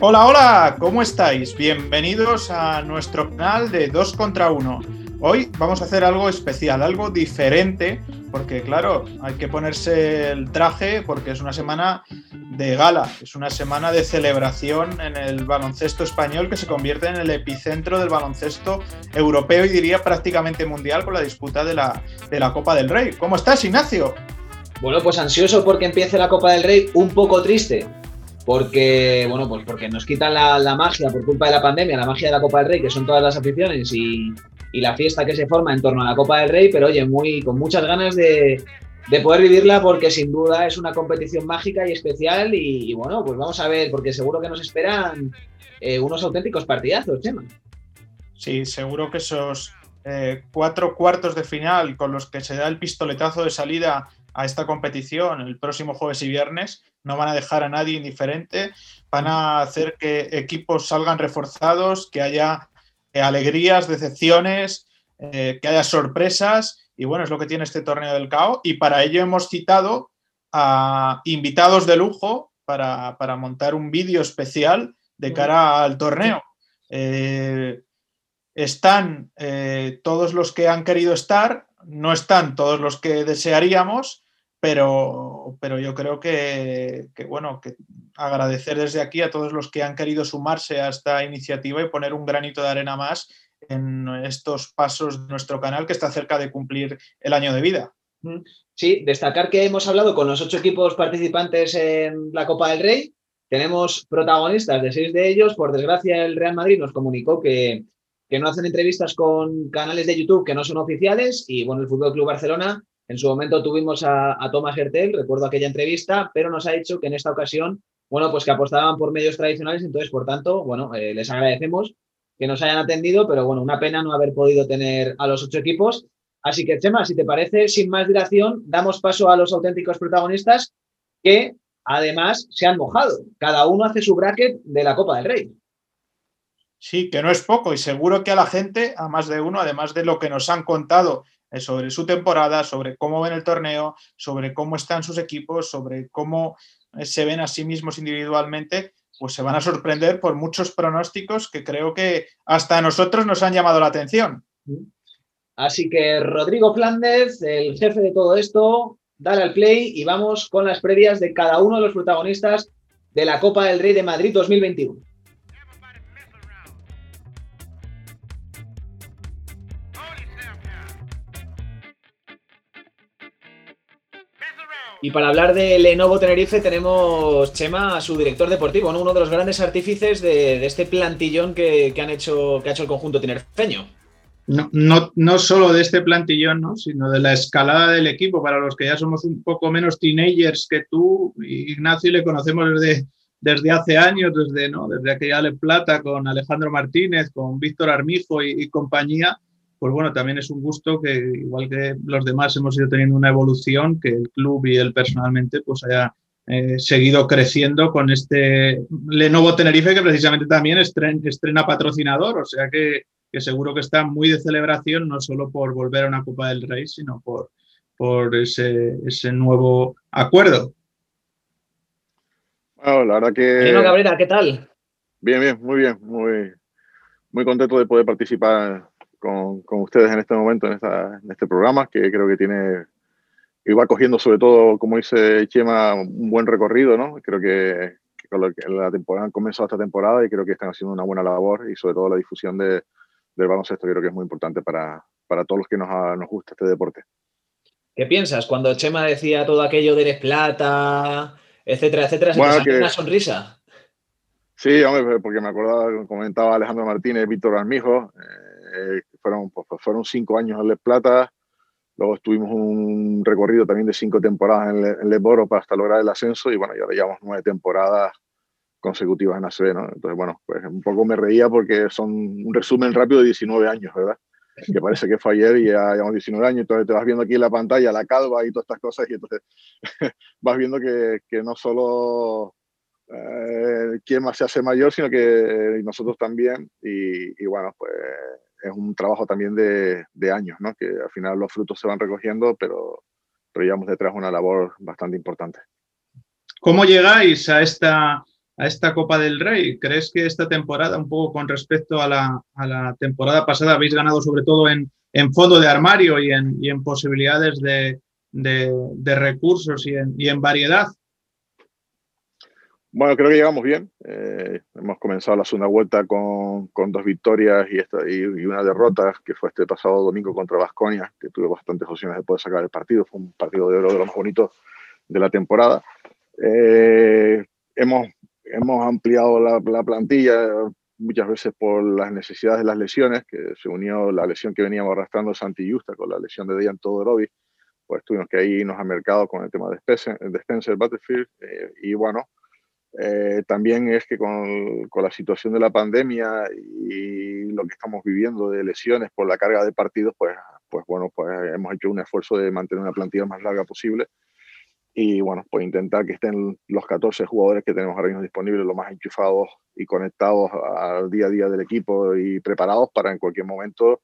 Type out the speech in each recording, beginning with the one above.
Hola, hola, ¿cómo estáis? Bienvenidos a nuestro canal de 2 contra 1. Hoy vamos a hacer algo especial, algo diferente, porque claro, hay que ponerse el traje porque es una semana de gala, es una semana de celebración en el baloncesto español que se convierte en el epicentro del baloncesto europeo y diría prácticamente mundial con la disputa de la, de la Copa del Rey. ¿Cómo estás, Ignacio? Bueno, pues ansioso porque empiece la Copa del Rey, un poco triste, porque, bueno, pues porque nos quitan la, magia por culpa de la pandemia, la magia de la Copa del Rey, que son todas las aficiones y, la fiesta que se forma en torno a la Copa del Rey, pero oye, muy, con muchas ganas de, poder vivirla porque sin duda es una competición mágica y especial y, bueno, pues vamos a ver, porque seguro que nos esperan eh, unos auténticos partidazos, Chema. Sí, seguro que esos eh, cuatro cuartos de final con los que se da el pistoletazo de salida a esta competición el próximo jueves y viernes. No van a dejar a nadie indiferente, van a hacer que equipos salgan reforzados, que haya eh, alegrías, decepciones, eh, que haya sorpresas, y bueno, es lo que tiene este torneo del CAO, y para ello hemos citado a invitados de lujo para, montar un vídeo especial de cara al torneo. Eh, están todos los que han querido estar, no están todos los que desearíamos, pero, pero yo creo que, bueno, que agradecer desde aquí a todos los que han querido sumarse a esta iniciativa y poner un granito de arena más en estos pasos de nuestro canal que está cerca de cumplir el año de vida. Mm. Sí, destacar que hemos hablado con los ocho equipos participantes en la Copa del Rey. Tenemos protagonistas de seis de ellos. Por desgracia, el Real Madrid nos comunicó que, que no hacen entrevistas con canales de YouTube que no son oficiales. Y bueno, el Fútbol Club Barcelona en su momento tuvimos a, Thomas Hertel, recuerdo aquella entrevista, pero nos ha dicho que en esta ocasión, bueno, pues que apostaban por medios tradicionales, entonces, por tanto, bueno, eh, les agradecemos que nos hayan atendido, pero bueno, una pena no haber podido tener a los ocho equipos. Así que, Chema, si te parece, sin más dilación, damos paso a los auténticos protagonistas que además se han mojado. Cada uno hace su bracket de la Copa del Rey. Sí, que no es poco y seguro que a la gente, a más de uno, además de lo que nos han contado sobre su temporada, sobre cómo ven el torneo, sobre cómo están sus equipos, sobre cómo eh, se ven a sí mismos individualmente, pues se van a sorprender por muchos pronósticos que creo que hasta a nosotros nos han llamado la atención. Así que Rodrigo Flandes, el jefe de todo esto, dale al play y vamos con las previas de cada uno de los protagonistas de la Copa del Rey de Madrid 2021. Y para hablar de Lenovo Tenerife tenemos, Chema, su director deportivo, uno de los grandes artífices de, este plantillón que, han hecho, que ha hecho el conjunto tinerfeño. No, no, no, solo de este plantillón, ¿no? sino de la escalada del equipo. Para los que ya somos un poco menos teenagers que tú, Ignacio, le conocemos desde, desde hace años, desde, ¿no? desde aquella Le Plata con Alejandro Martínez, con Víctor Armijo y compañía pues bueno, también es un gusto que, igual que los demás, hemos ido teniendo una evolución, que el club y él personalmente pues haya eh, seguido creciendo con este Lenovo Tenerife, que precisamente también estrena, patrocinador, o sea que, seguro que está muy de celebración, no solo por volver a una Copa del Rey, sino por, por ese, ese nuevo acuerdo. Bueno, la verdad que... Cabrera, ¿qué tal? Bien, bien, muy bien, muy, muy contento de poder participar con, con, ustedes en este momento, en, esta, en, este programa, que creo que tiene, y va cogiendo sobre todo, como dice Chema, un buen recorrido, ¿no? Creo que, con lo que la temporada han comenzado esta temporada y creo que están haciendo una buena labor y sobre todo la difusión de, del baloncesto creo que es muy importante para, para todos los que nos, nos gusta este deporte. ¿Qué piensas cuando Chema decía todo aquello de eres plata, etcétera, etcétera? ¿Se bueno, una sonrisa? Sí, hombre, porque me acordaba, comentaba Alejandro Martínez, Víctor Armijo, eh, fueron, pues, pues, fueron cinco años en Les Plata, luego tuvimos un recorrido también de cinco temporadas en, Le, Les Boro para hasta lograr el ascenso y bueno, y ahora llevamos nueve temporadas consecutivas en ACB, ¿no? Entonces, bueno, pues un poco me reía porque son un resumen rápido de 19 años, ¿verdad? Que parece que fue ayer y ya llevamos 19 años, entonces te vas viendo aquí en la pantalla la calva y todas estas cosas y entonces vas viendo que, que no solo eh, quién más se hace mayor, sino que nosotros también y, y bueno, pues es un trabajo también de, de, años, ¿no? que al final los frutos se van recogiendo, pero, pero llevamos detrás una labor bastante importante. ¿Cómo llegáis a esta, a esta Copa del Rey? ¿Crees que esta temporada, un poco con respecto a la, temporada pasada, habéis ganado sobre todo en, fondo de armario y en, en posibilidades de, recursos y en, variedad? Bueno, creo que llegamos bien. Eh, hemos comenzado la segunda vuelta con, dos victorias y, esta, y, una derrota, que fue este pasado domingo contra Vasconia, que tuve bastantes opciones de poder sacar el partido. Fue un partido de oro de los más bonitos de la temporada. Eh, hemos, hemos ampliado la, plantilla muchas veces por las necesidades de las lesiones, que se unió la lesión que veníamos arrastrando Santi Justa con la lesión de Dejan Todorovic, pues tuvimos que irnos al mercado con el tema de Spencer, de Spencer Butterfield, eh, y bueno, eh, también es que con, con, la situación de la pandemia y lo que estamos viviendo de lesiones por la carga de partidos, pues, pues bueno, pues hemos hecho un esfuerzo de mantener una plantilla más larga posible y bueno, pues intentar que estén los 14 jugadores que tenemos ahora mismo disponibles lo más enchufados y conectados al día a día del equipo y preparados para en cualquier momento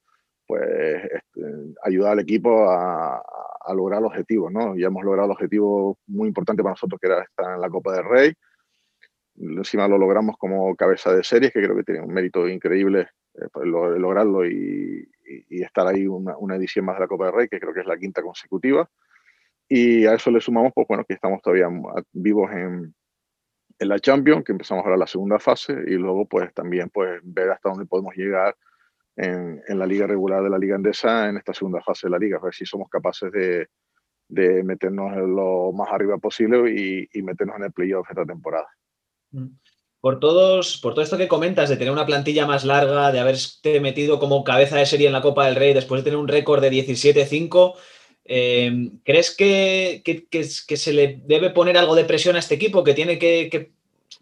pues este, ayudar al equipo a, a, lograr el objetivo, ¿no? Ya hemos logrado el objetivo muy importante para nosotros que era estar en la Copa del Rey. Encima lo logramos como cabeza de series, que creo que tiene un mérito increíble eh, pues, lograrlo y, estar ahí una, edición más de la Copa del Rey, que creo que es la quinta consecutiva. Y a eso le sumamos, pues bueno, que estamos todavía vivos en, en la Champions, que empezamos ahora la segunda fase, y luego pues también pues ver hasta dónde podemos llegar en, en, la liga regular de la liga andesa en esta segunda fase de la liga, a ver si somos capaces de, de meternos lo más arriba posible y, y meternos en el playoff esta temporada. Mm. Por, todos, por todo esto que comentas de tener una plantilla más larga, de haberte metido como cabeza de serie en la Copa del Rey después de tener un récord de 17-5, eh, ¿Crees que, se le debe poner algo de presión a este equipo que tiene que,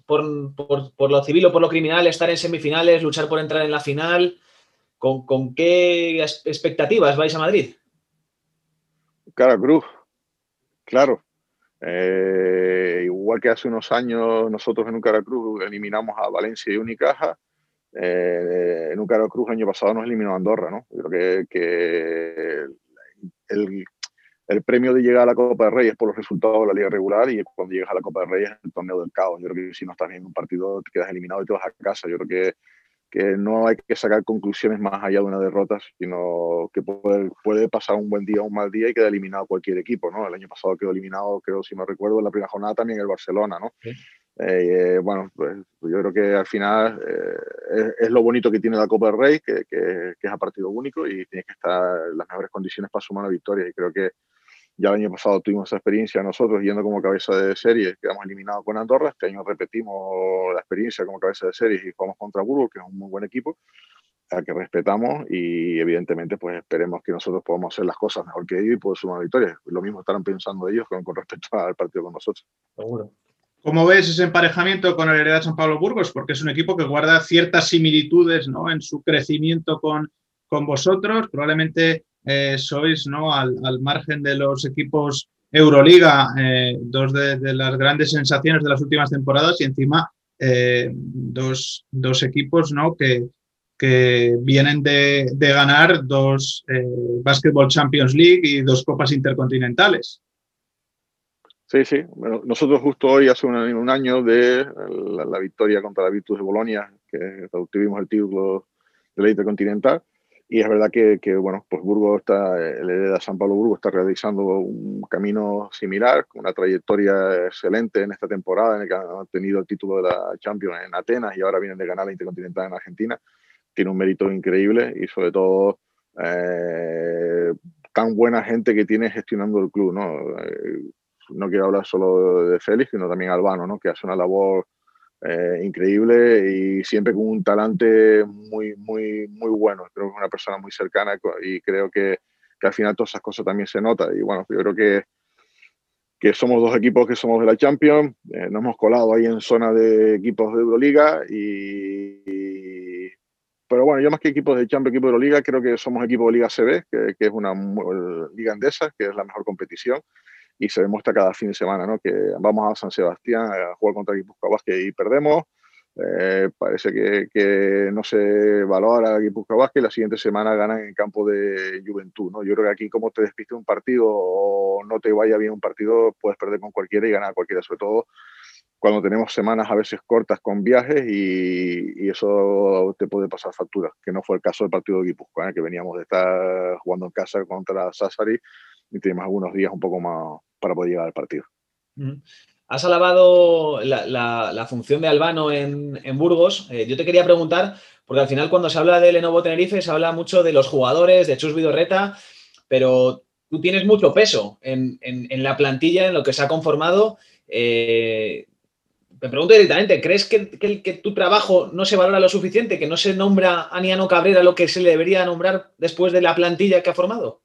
por, lo civil o por lo criminal, estar en semifinales, luchar por entrar en la final? ¿Con, qué expectativas vais a Madrid? Cara Cruz, claro. Eh, igual que hace unos años nosotros en un Cruz eliminamos a Valencia y Unicaja, eh, en un Cruz el año pasado nos eliminó a Andorra, ¿no? Yo creo que, que el, el premio de llegar a la Copa de Reyes por los resultados de la liga regular y cuando llegas a la Copa de Reyes el torneo del caos. Yo creo que si no estás en un partido te quedas eliminado y te vas a casa. Yo creo que, que no hay que sacar conclusiones más allá de una derrota, sino que puede, puede pasar un buen día o un mal día y queda eliminado cualquier equipo. ¿no? El año pasado quedó eliminado, creo, si no recuerdo, en la primera jornada también el Barcelona. ¿no? Eh, bueno, pues yo creo que al final eh, es, lo bonito que tiene la Copa del Rey, que, que, que, es a partido único y tienes que estar en las mejores condiciones para sumar la victoria. Y creo que ya el año pasado tuvimos esa experiencia nosotros yendo como cabeza de serie, quedamos eliminados con Andorra. Este año repetimos la experiencia como cabeza de serie y jugamos contra Burgos, que es un muy buen equipo, al que respetamos y evidentemente pues esperemos que nosotros podamos hacer las cosas mejor que ellos y poder sumar victorias. Lo mismo estarán pensando ellos con, respecto al partido con nosotros. Seguro. ¿Cómo ves ese emparejamiento con el Heredad San Pablo Burgos? Porque es un equipo que guarda ciertas similitudes ¿no? en su crecimiento con, con vosotros. Probablemente eh, sois ¿no? Al, margen de los equipos Euroliga, eh, dos de, las grandes sensaciones de las últimas temporadas y encima eh, dos, equipos ¿no? que, que vienen de, ganar dos Basketball Champions League y dos Copas Intercontinentales. Sí, sí. Bueno, nosotros justo hoy, hace un, año de la, victoria contra la Virtus de Bolonia, que obtuvimos el título de la Intercontinental, y es verdad que, que, bueno, pues Burgos está, el hereda San Pablo Burgos está realizando un camino similar, con una trayectoria excelente en esta temporada, en el que han tenido el título de la Champions en Atenas y ahora vienen de ganar la Intercontinental en Argentina. Tiene un mérito increíble y sobre todo eh, tan buena gente que tiene gestionando el club, ¿no? Eh, no quiero hablar solo de Félix, sino también Albano, ¿no? Que hace una labor eh, increíble y siempre con un talante muy, muy, muy bueno. Creo que es una persona muy cercana y creo que, que al final todas esas cosas también se notan. Y bueno, yo creo que, que somos dos equipos que somos de la Champions, eh, nos hemos colado ahí en zona de equipos de Euroliga y, pero bueno, yo más que equipos de Champions, equipos de Euroliga, creo que somos equipos de Liga CB, que, que es una liga andesa, que es la mejor competición y se demuestra cada fin de semana, ¿no? Que vamos a San Sebastián a jugar contra Guipúzcoa Vázquez y perdemos, eh, parece que, no se valora el Guipúzcoa Vázquez y la siguiente semana ganan en campo de Juventud. ¿no? Yo creo que aquí como te despiste un partido o no te vaya bien un partido, puedes perder con cualquiera y ganar a cualquiera, sobre todo cuando tenemos semanas a veces cortas con viajes y, eso te puede pasar factura, que no fue el caso del partido de Guipúzcoa, ¿eh? que veníamos de estar jugando en casa contra Sassari y tenemos algunos días un poco más para poder llegar al partido. Has alabado la, función de Albano en, Burgos. Eh, yo te quería preguntar, porque al final cuando se habla de Lenovo Tenerife se habla mucho de los jugadores, de Chus Vidorreta, pero tú tienes mucho peso en, la plantilla, en lo que se ha conformado. Eh, me pregunto directamente, ¿crees que, que, tu trabajo no se valora lo suficiente, que no se nombra a Niano Cabrera lo que se le debería nombrar después de la plantilla que ha formado?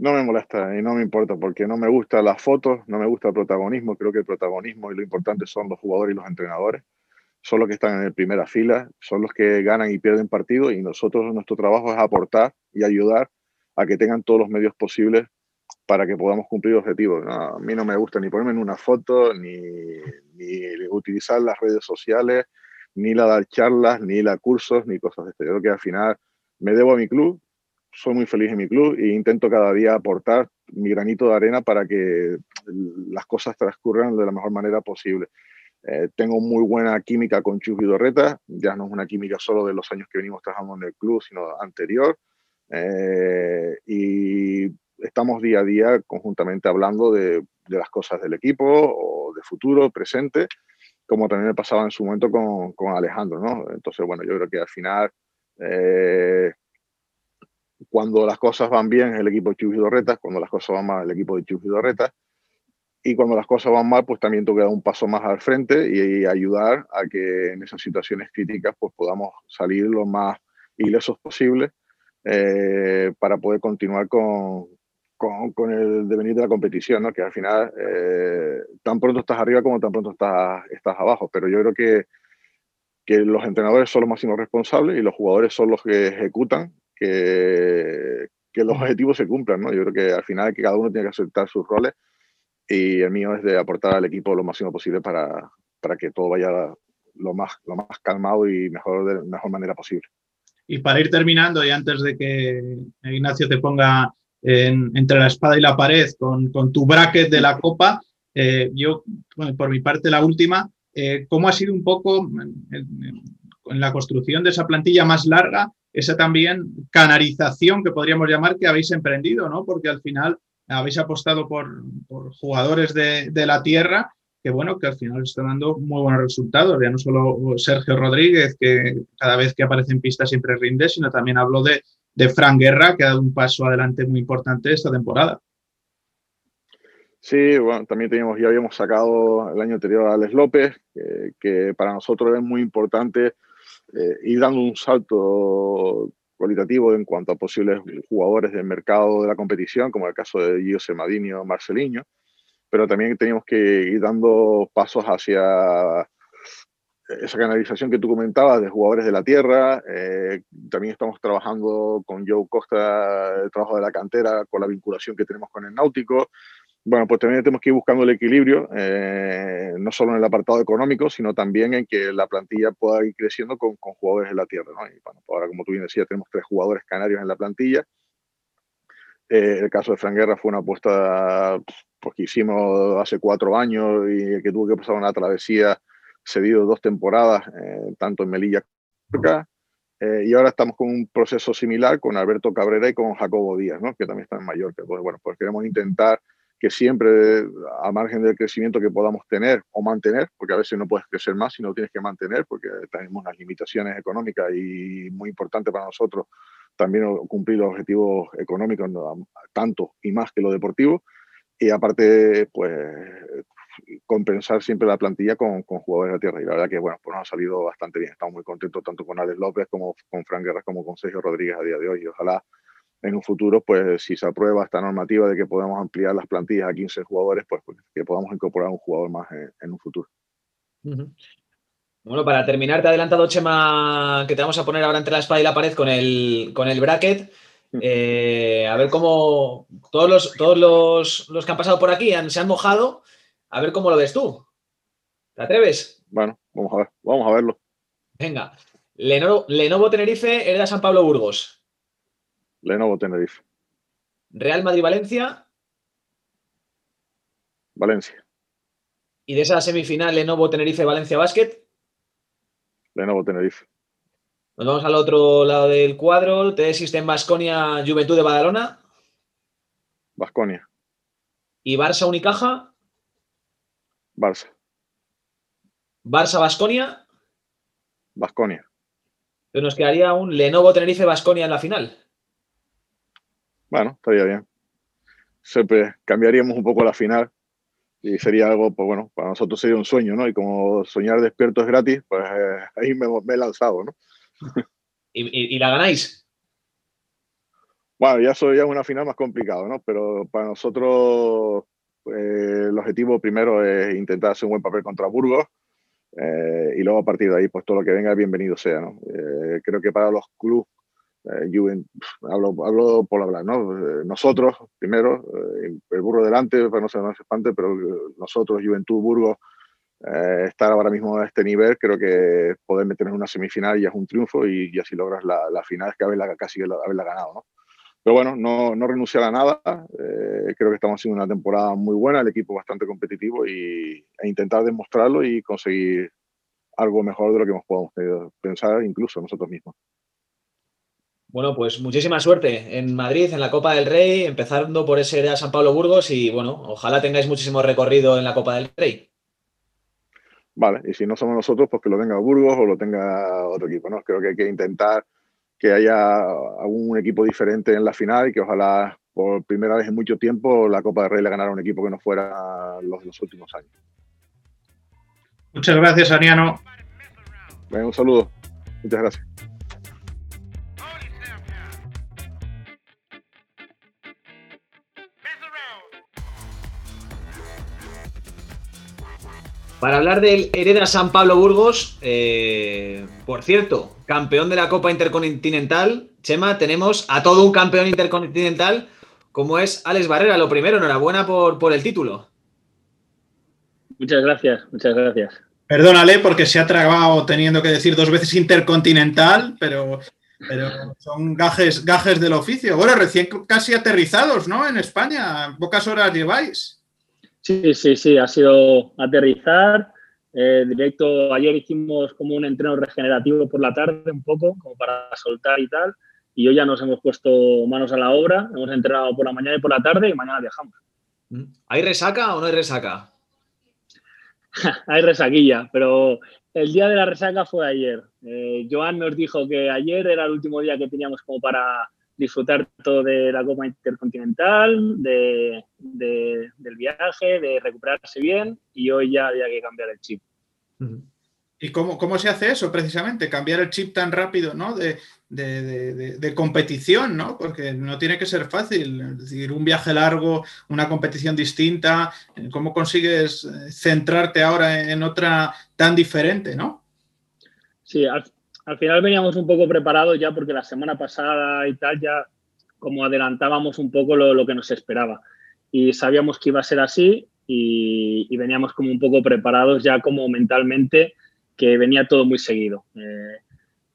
No me molesta y no me importa porque no me gusta las fotos, no me gusta el protagonismo. Creo que el protagonismo y lo importante son los jugadores y los entrenadores. Son los que están en primera fila, son los que ganan y pierden partidos y nosotros, nuestro trabajo es aportar y ayudar a que tengan todos los medios posibles para que podamos cumplir objetivos. a mí no me gusta ni ponerme en una foto, ni, ni utilizar las redes sociales, ni la dar charlas, ni la cursos, ni cosas de este. Yo creo que al final me debo a mi club, soy muy feliz en mi club e intento cada día aportar mi granito de arena para que las cosas transcurran de la mejor manera posible. Eh, tengo muy buena química con Chus Vidorreta, ya no es una química solo de los años que venimos trabajando en el club, sino anterior. Eh, y estamos día a día conjuntamente hablando de, de, las cosas del equipo o de futuro, presente, como también me pasaba en su momento con, con Alejandro. ¿no? Entonces, bueno, yo creo que al final eh, cuando las cosas van bien el equipo de Chus y cuando las cosas van mal el equipo de Chus y y cuando las cosas van mal, pues también toca dar un paso más al frente y, ayudar a que en esas situaciones críticas pues podamos salir lo más ilesos posible eh, para poder continuar con, con, con, el devenir de la competición, ¿no? que al final eh, tan pronto estás arriba como tan pronto estás, estás abajo, pero yo creo que, que los entrenadores son los máximos responsables y los jugadores son los que ejecutan que, que los objetivos se cumplan, ¿no? Yo creo que al final que cada uno tiene que aceptar sus roles y el mío es de aportar al equipo lo máximo posible para, para que todo vaya lo más, lo más calmado y mejor de mejor manera posible. Y para ir terminando, y antes de que Ignacio te ponga entre la espada y la pared con, con tu bracket de la copa, eh, yo, por mi parte, la última, eh, ¿cómo ha sido un poco en, en, la construcción de esa plantilla más larga esa también canarización que podríamos llamar que habéis emprendido, ¿no? Porque al final habéis apostado por, jugadores de, la tierra que bueno, que al final está dando muy buenos resultados. Ya no solo Sergio Rodríguez, que cada vez que aparece en pista siempre rinde, sino también hablo de, de Fran Guerra, que ha dado un paso adelante muy importante esta temporada. Sí, bueno, también teníamos, ya habíamos sacado el año anterior a Alex López, que para nosotros es muy importante eh, ir dando un salto cualitativo en cuanto a posibles jugadores del mercado de la competición, como el caso de Gio Semadinho, Marceliño, pero también teníamos que ir dando pasos hacia esa canalización que tú comentabas de jugadores de la tierra. Eh, también estamos trabajando con Joe Costa, el trabajo de la cantera, con la vinculación que tenemos con el Náutico. Bueno, pues también tenemos que ir buscando el equilibrio, eh, no solo en el apartado económico, sino también en que la plantilla pueda ir creciendo con, con jugadores de la tierra. ¿no? Y bueno, pues ahora, como tú bien decías, tenemos tres jugadores canarios en la plantilla. Eh, el caso de Fran Guerra fue una apuesta pues, que hicimos hace cuatro años y que tuvo que pasar una travesía cedido dos temporadas, eh, tanto en Melilla como acá. y ahora estamos con un proceso similar con Alberto Cabrera y con Jacobo Díaz, ¿no? que también está en Mallorca. Pues bueno, pues queremos intentar que siempre, a margen del crecimiento que podamos tener o mantener, porque a veces no puedes crecer más si no tienes que mantener, porque tenemos unas limitaciones económicas y muy importante para nosotros también cumplir los objetivos económicos, tanto y más que lo deportivo. Y aparte, pues compensar siempre la plantilla con, con, jugadores de tierra. Y la verdad que, bueno, pues nos ha salido bastante bien. Estamos muy contentos tanto con Alex López como con Fran Guerra como con Sergio Rodríguez a día de hoy. Y ojalá en un futuro, pues si se aprueba esta normativa de que podamos ampliar las plantillas a 15 jugadores, pues, pues, que podamos incorporar un jugador más en, un futuro. Bueno, para terminar, te he adelantado, Chema, que te vamos a poner ahora entre la espada y la pared con el, con el bracket. Eh, a ver cómo todos los, todos los, los, que han pasado por aquí han, se han mojado. A ver cómo lo ves tú. ¿Te atreves? Bueno, vamos a ver, vamos a verlo. Venga. Lenovo, Lenovo Tenerife, hereda San Pablo Burgos. Lenovo Tenerife. Real Madrid-Valencia. Valencia. Y de esa semifinal, Lenovo Tenerife-Valencia Basket. Lenovo Tenerife. Nos vamos al otro lado del cuadro. TD System Basconia Juventud de Badalona. Basconia. ¿Y Barça Unicaja? Barça. ¿Barça Basconia? Basconia. Entonces nos quedaría un Lenovo Tenerife Basconia en la final. Bueno, estaría bien. Siempre cambiaríamos un poco la final y sería algo, pues bueno, para nosotros sería un sueño, ¿no? Y como soñar despierto es gratis, pues eh, ahí me, he lanzado, ¿no? ¿Y, la ganáis? Bueno, ya soy ya una final más complicado, ¿no? Pero para nosotros pues, el objetivo primero es intentar hacer un buen papel contra Burgos eh, y luego a partir de ahí, pues todo lo que venga, bienvenido sea, ¿no? Eh, creo que para los clubes eh, hablo, por hablar, ¿no? Eh, nosotros, primero, eh, el burro delante, para no ser más espante, pero nosotros, Juventud, Burgos, estar ahora mismo a este nivel, creo que poder meternos en una semifinal ya es un triunfo y, así logras la, la final, que haberla, casi haberla ganado, ¿no? Pero bueno, no, no renunciar a nada. creo que estamos haciendo una temporada muy buena, el equipo bastante competitivo y, e intentar demostrarlo y conseguir algo mejor de lo que hemos podido pensar incluso nosotros mismos. Bueno, pues muchísima suerte en Madrid, en la Copa del Rey, empezando por ese de San Pablo Burgos y bueno, ojalá tengáis muchísimo recorrido en la Copa del Rey. Vale, y si no somos nosotros, pues que lo tenga Burgos o lo tenga otro equipo, ¿no? Creo que hay que intentar que haya algún equipo diferente en la final y que ojalá por primera vez en mucho tiempo la Copa del Rey le ganara a un equipo que no fuera los los últimos años. Muchas gracias, Ariano. un saludo. Muchas gracias. Para hablar del Hereda San Pablo Burgos, eh, por cierto, campeón de la Copa Intercontinental, Chema, tenemos a todo un campeón intercontinental como es Alex Barrera. Lo primero, enhorabuena por, por el título. Muchas gracias, muchas gracias. Perdónale porque se ha tragado teniendo que decir dos veces intercontinental, pero, pero son gajes, gajes del oficio. Bueno, recién casi aterrizados, ¿no? En España, pocas horas lleváis. Sí, sí, sí, ha sido aterrizar. Eh, directo, ayer hicimos como un entreno regenerativo por la tarde, un poco, como para soltar y tal. Y hoy ya nos hemos puesto manos a la obra, hemos entrenado por la mañana y por la tarde y mañana viajamos. Mm. ¿Hay resaca o no hay resaca? hay resaquilla, pero el día de la resaca fue ayer. Eh, Joan nos dijo que ayer era el último día que teníamos como para disfrutar todo de la Copa Intercontinental, de, del viaje, de recuperarse bien y hoy ya había que cambiar el chip. ¿Y cómo, cómo, se hace eso precisamente? Cambiar el chip tan rápido, ¿no? De, de, competición, ¿no? Porque no tiene que ser fácil. Es decir, un viaje largo, una competición distinta. ¿Cómo consigues eh, centrarte ahora en otra tan diferente, ¿no? Sí, al, al final veníamos un poco preparados ya porque la semana pasada y tal ya como adelantábamos un poco lo, que nos esperaba y sabíamos que iba a ser así y, veníamos como un poco preparados ya como mentalmente que venía todo muy seguido. Eh,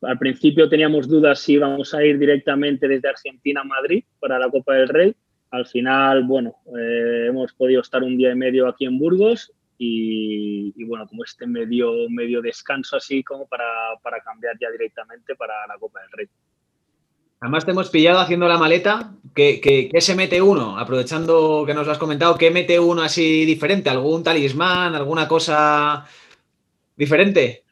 al principio teníamos dudas si íbamos a ir directamente desde Argentina a Madrid para la Copa del Rey. Al final, bueno, eh, hemos podido estar un día y medio aquí en Burgos y, bueno, como este medio, medio descanso así como para, cambiar ya directamente para la Copa del Rey. Además te hemos pillado haciendo la maleta. ¿Qué, qué, se mete uno? Aprovechando que nos lo has comentado, ¿qué mete uno así diferente? ¿Algún talismán? ¿Alguna cosa diferente?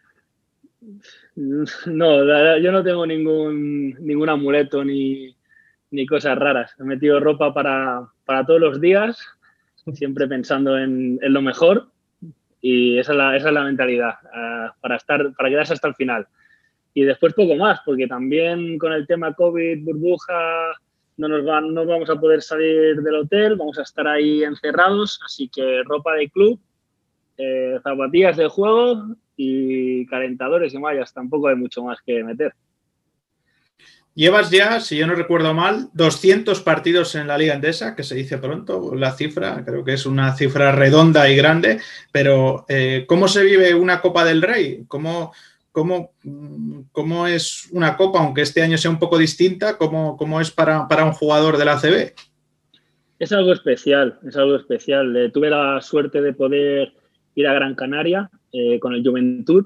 No, yo no tengo ningún, ningún amuleto ni, ni cosas raras. He metido ropa para, para todos los días, siempre pensando en, en, lo mejor y esa es la, esa es la mentalidad, eh, para, estar, para quedarse hasta el final. Y después poco más, porque también con el tema COVID, burbuja, no nos, van, no vamos a poder salir del hotel, vamos a estar ahí encerrados, así que ropa de club, eh, zapatillas de juego y calentadores y mallas, tampoco hay mucho más que meter. Llevas ya, si yo no recuerdo mal, 200 partidos en la Liga Endesa, que se dice pronto, la cifra, creo que es una cifra redonda y grande, pero eh, ¿cómo se vive una Copa del Rey? ¿Cómo, cómo, cómo es una Copa, aunque este año sea un poco distinta, cómo, cómo es para, para, un jugador de la CB? Es algo especial, es algo especial. Eh, tuve la suerte de poder ir a Gran Canaria eh, con el Juventud.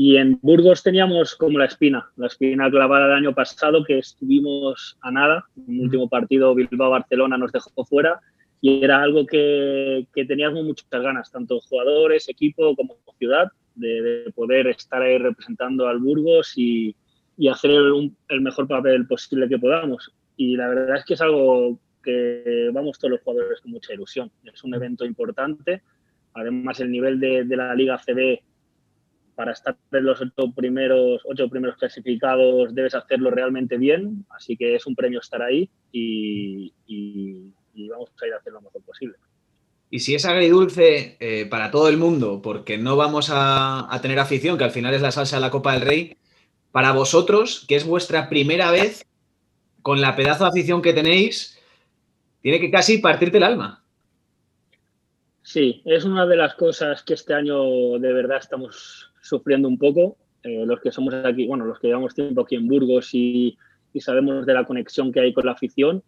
Y en Burgos teníamos como la espina, la espina clavada el año pasado, que estuvimos a nada. En el último partido Bilbao-Barcelona nos dejó fuera y era algo que, que, teníamos muchas ganas, tanto jugadores, equipo como ciudad, de, poder estar ahí representando al Burgos y, y hacer el, el, mejor papel posible que podamos. Y la verdad es que es algo que vamos todos los jugadores con mucha ilusión. Es un evento importante. Además, el nivel de, de la Liga CB para estar en los ocho primeros, ocho primeros clasificados debes hacerlo realmente bien, así que es un premio estar ahí y, vamos a ir a hacer lo mejor posible. Y si es agridulce eh, para todo el mundo, porque no vamos a, a, tener afición, que al final es la salsa de la Copa del Rey, para vosotros, que es vuestra primera vez con la pedazo de afición que tenéis, tiene que casi partirte el alma. Sí, es una de las cosas que este año de verdad estamos sufriendo un poco. Eh, los que somos aquí, bueno, los que llevamos tiempo aquí en Burgos y, sabemos de la conexión que hay con la afición,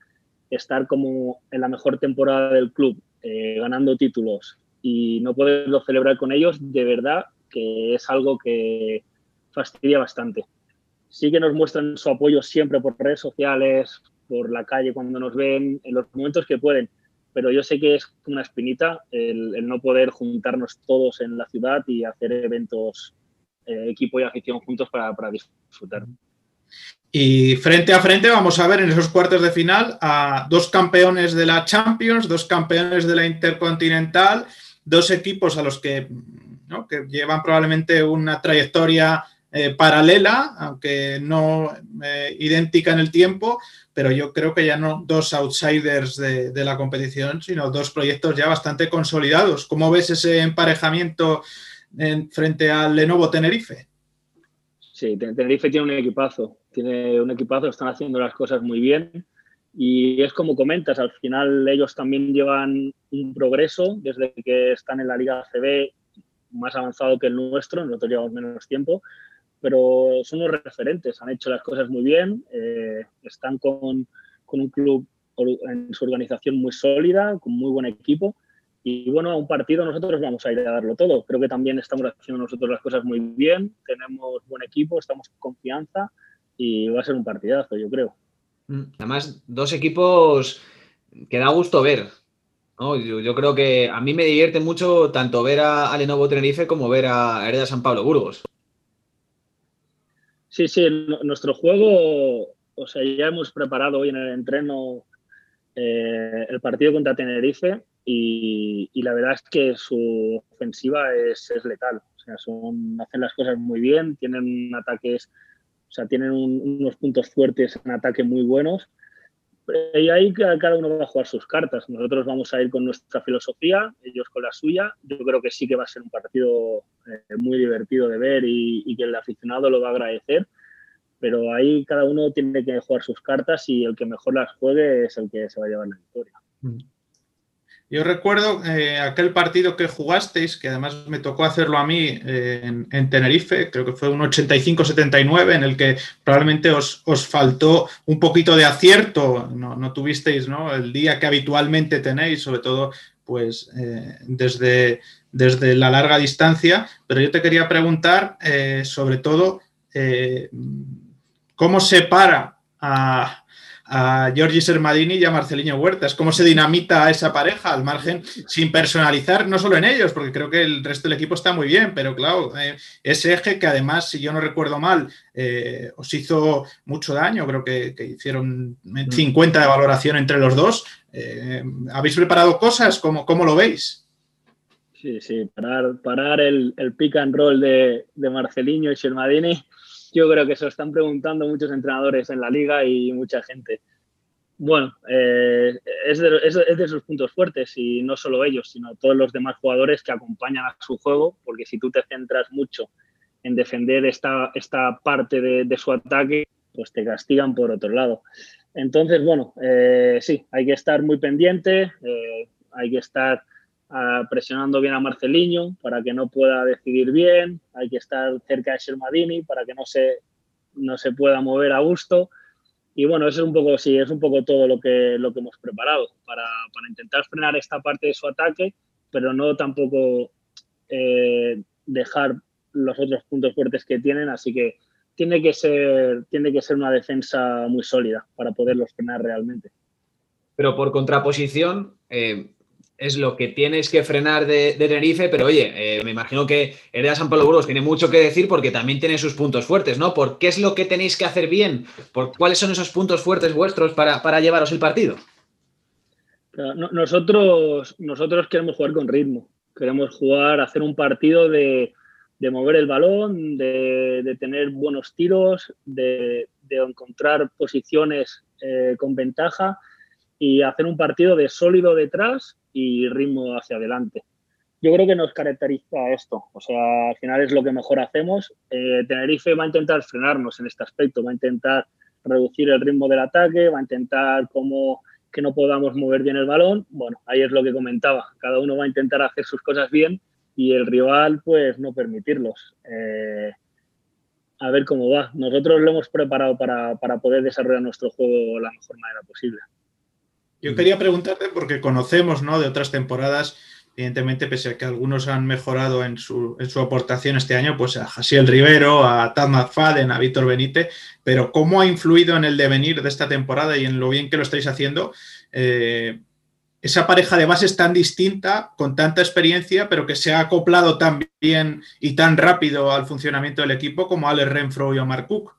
estar como en la mejor temporada del club, eh, ganando títulos y no poderlo celebrar con ellos, de verdad que es algo que fastidia bastante. Sí que nos muestran su apoyo siempre por redes sociales, por la calle cuando nos ven, en los momentos que pueden, pero yo sé que es una espinita el, no poder juntarnos todos en la ciudad y hacer eventos eh, equipo y afición juntos para, para, disfrutar. Y frente a frente vamos a ver en esos cuartos de final a dos campeones de la Champions, dos campeones de la Intercontinental, dos equipos a los que, ¿no? que llevan probablemente una trayectoria eh, paralela, aunque no eh, idéntica en el tiempo, pero yo creo que ya no dos outsiders de, de, la competición, sino dos proyectos ya bastante consolidados. ¿Cómo ves ese emparejamiento en, frente al Lenovo Tenerife? Sí, Tenerife tiene un equipazo, tiene un equipazo, están haciendo las cosas muy bien y es como comentas, al final ellos también llevan un progreso desde que están en la Liga CB más avanzado que el nuestro, nosotros llevamos menos tiempo, pero son unos referentes, han hecho las cosas muy bien, eh, están con, con, un club en su organización muy sólida, con muy buen equipo. Y bueno, a un partido nosotros vamos a ir a darlo todo. Creo que también estamos haciendo nosotros las cosas muy bien, tenemos buen equipo, estamos con confianza y va a ser un partidazo, yo creo. Mm, además, dos equipos que da gusto ver. yo, creo que a mí me divierte mucho tanto ver a, a Lenovo Tenerife como ver a Hereda San Pablo Burgos. Sí, sí, nuestro juego, o sea, ya hemos preparado hoy en el entreno eh, el partido contra Tenerife y, la verdad es que su ofensiva es, es, letal. O sea, son, hacen las cosas muy bien, tienen ataques, o sea, tienen un, unos puntos fuertes en ataque muy buenos. Y ahí cada uno va a jugar sus cartas. Nosotros vamos a ir con nuestra filosofía, ellos con la suya. Yo creo que sí que va a ser un partido eh, muy divertido de ver y, que el aficionado lo va a agradecer. Pero ahí cada uno tiene que jugar sus cartas y el que mejor las juegue es el que se va a llevar la victoria. Mm. Yo recuerdo eh, aquel partido que jugasteis, que además me tocó hacerlo a mí eh, en, en, Tenerife, creo que fue un 85-79, en el que probablemente os, os, faltó un poquito de acierto, no, tuvisteis ¿no? el día que habitualmente tenéis, sobre todo pues eh, desde, desde la larga distancia, pero yo te quería preguntar sobre todo cómo se para a a Giorgi Sermadini y a Marcelinho Huertas. ¿Cómo se dinamita a esa pareja al margen sin personalizar, no solo en ellos, porque creo que el resto del equipo está muy bien, pero claro, eh, ese eje que además, si yo no recuerdo mal, eh, os hizo mucho daño, creo que, que, hicieron 50 de valoración entre los dos. Eh, ¿Habéis preparado cosas? ¿Cómo, cómo lo veis? Sí, sí, parar, parar el, el pick and roll de, de Marcelinho y Sermadini yo creo que se lo están preguntando muchos entrenadores en la liga y mucha gente. Bueno, eh, es, de, es, es, de, sus puntos fuertes y no solo ellos, sino todos los demás jugadores que acompañan a su juego, porque si tú te centras mucho en defender esta, esta parte de, de su ataque, pues te castigan por otro lado. Entonces, bueno, eh, sí, hay que estar muy pendiente, eh, hay que estar presionando bien a Marceliño para que no pueda decidir bien, hay que estar cerca de Shermadini para que no se, no se pueda mover a gusto. Y bueno, eso es un poco, sí, es un poco todo lo que, lo que hemos preparado para, para intentar frenar esta parte de su ataque, pero no tampoco eh, dejar los otros puntos fuertes que tienen. Así que tiene que ser, tiene que ser una defensa muy sólida para poderlos frenar realmente. Pero por contraposición, eh, es lo que tienes que frenar de, Tenerife, pero oye, eh, me imagino que Hereda San Pablo Burgos tiene mucho que decir porque también tiene sus puntos fuertes, ¿no? ¿Por qué es lo que tenéis que hacer bien? ¿Por cuáles son esos puntos fuertes vuestros para, para llevaros el partido? Nosotros, nosotros queremos jugar con ritmo, queremos jugar, hacer un partido de, de mover el balón, de, tener buenos tiros, de, encontrar posiciones eh, con ventaja y hacer un partido de sólido detrás y ritmo hacia adelante. Yo creo que nos caracteriza esto, o sea, al final es lo que mejor hacemos. Eh, Tenerife va a intentar frenarnos en este aspecto, va a intentar reducir el ritmo del ataque, va a intentar como que no podamos mover bien el balón. Bueno, ahí es lo que comentaba, cada uno va a intentar hacer sus cosas bien y el rival pues no permitirlos. Eh, a ver cómo va. Nosotros lo hemos preparado para, poder desarrollar nuestro juego de la mejor manera posible. Yo quería preguntarte, porque conocemos ¿no? de otras temporadas, evidentemente, pese a que algunos han mejorado en su, en su aportación este año, pues a Jasiel Rivero, a Tad McFadden, a Víctor Benítez, pero ¿cómo ha influido en el devenir de esta temporada y en lo bien que lo estáis haciendo? Eh, esa pareja de bases tan distinta, con tanta experiencia, pero que se ha acoplado tan bien y tan rápido al funcionamiento del equipo como Alex Renfro y Omar Cook.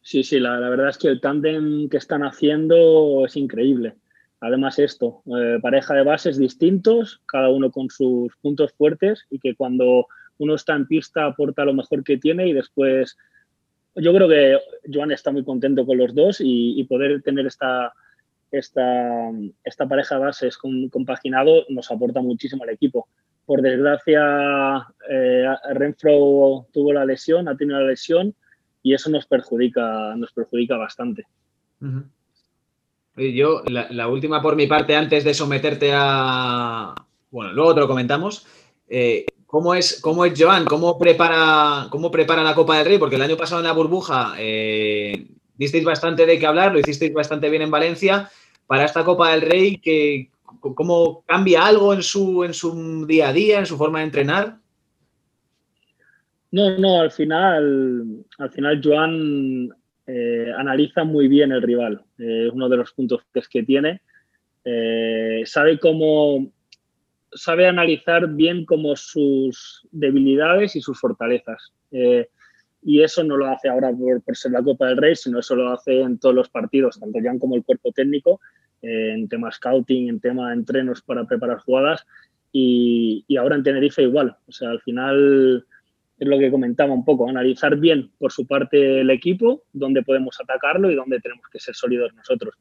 Sí, sí, la, verdad es que el tándem que están haciendo es increíble. Además esto, eh, pareja de bases distintos, cada uno con sus puntos fuertes y que cuando uno está en pista aporta lo mejor que tiene y después yo creo que Joan está muy contento con los dos y poder tener esta, esta, pareja de bases compaginado nos aporta muchísimo al equipo. Por desgracia, eh, Renfro tuvo la lesión, ha tenido la lesión y eso nos perjudica, nos perjudica bastante. Yo, la, última por mi parte, antes de someterte a. Bueno, luego te lo comentamos. Eh, ¿cómo, es, ¿Cómo es Joan? ¿Cómo prepara, ¿Cómo prepara la Copa del Rey? Porque el año pasado en la burbuja eh, disteis bastante de qué hablar, lo hicisteis bastante bien en Valencia para esta Copa del Rey, que, ¿cómo cambia algo en su, en su día a día, en su forma de entrenar? No, no, al final, al final Joan eh, analiza muy bien el rival. Eh, es uno de los puntos que tiene. Eh, sabe cómo sabe analizar bien como sus debilidades y sus fortalezas. y eso no lo hace ahora por, ser la Copa del Rey, sino eso lo hace en todos los partidos, tanto Joan como el cuerpo técnico, en tema scouting, en tema de entrenos para preparar jugadas y, ahora en Tenerife igual. O sea, al final es lo que comentaba un poco, analizar bien por su parte el equipo, dónde podemos atacarlo y dónde tenemos que ser sólidos nosotros.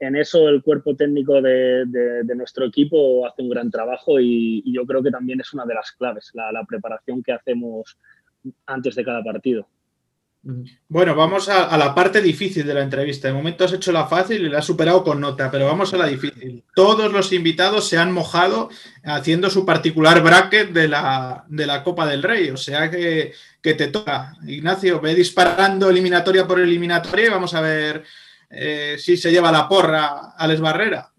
En eso el cuerpo técnico de, nuestro equipo hace un gran trabajo y, yo creo que también es una de las claves, la preparación que hacemos antes de cada partido. Bueno, vamos a, la parte difícil de la entrevista. De momento has hecho la fácil y la has superado con nota, pero vamos a la difícil. Todos los invitados se han mojado haciendo su particular bracket de la, de la Copa del Rey, o sea que, te toca. Ignacio, ve disparando eliminatoria por eliminatoria y vamos a ver eh, si se lleva la porra Alex Barrera.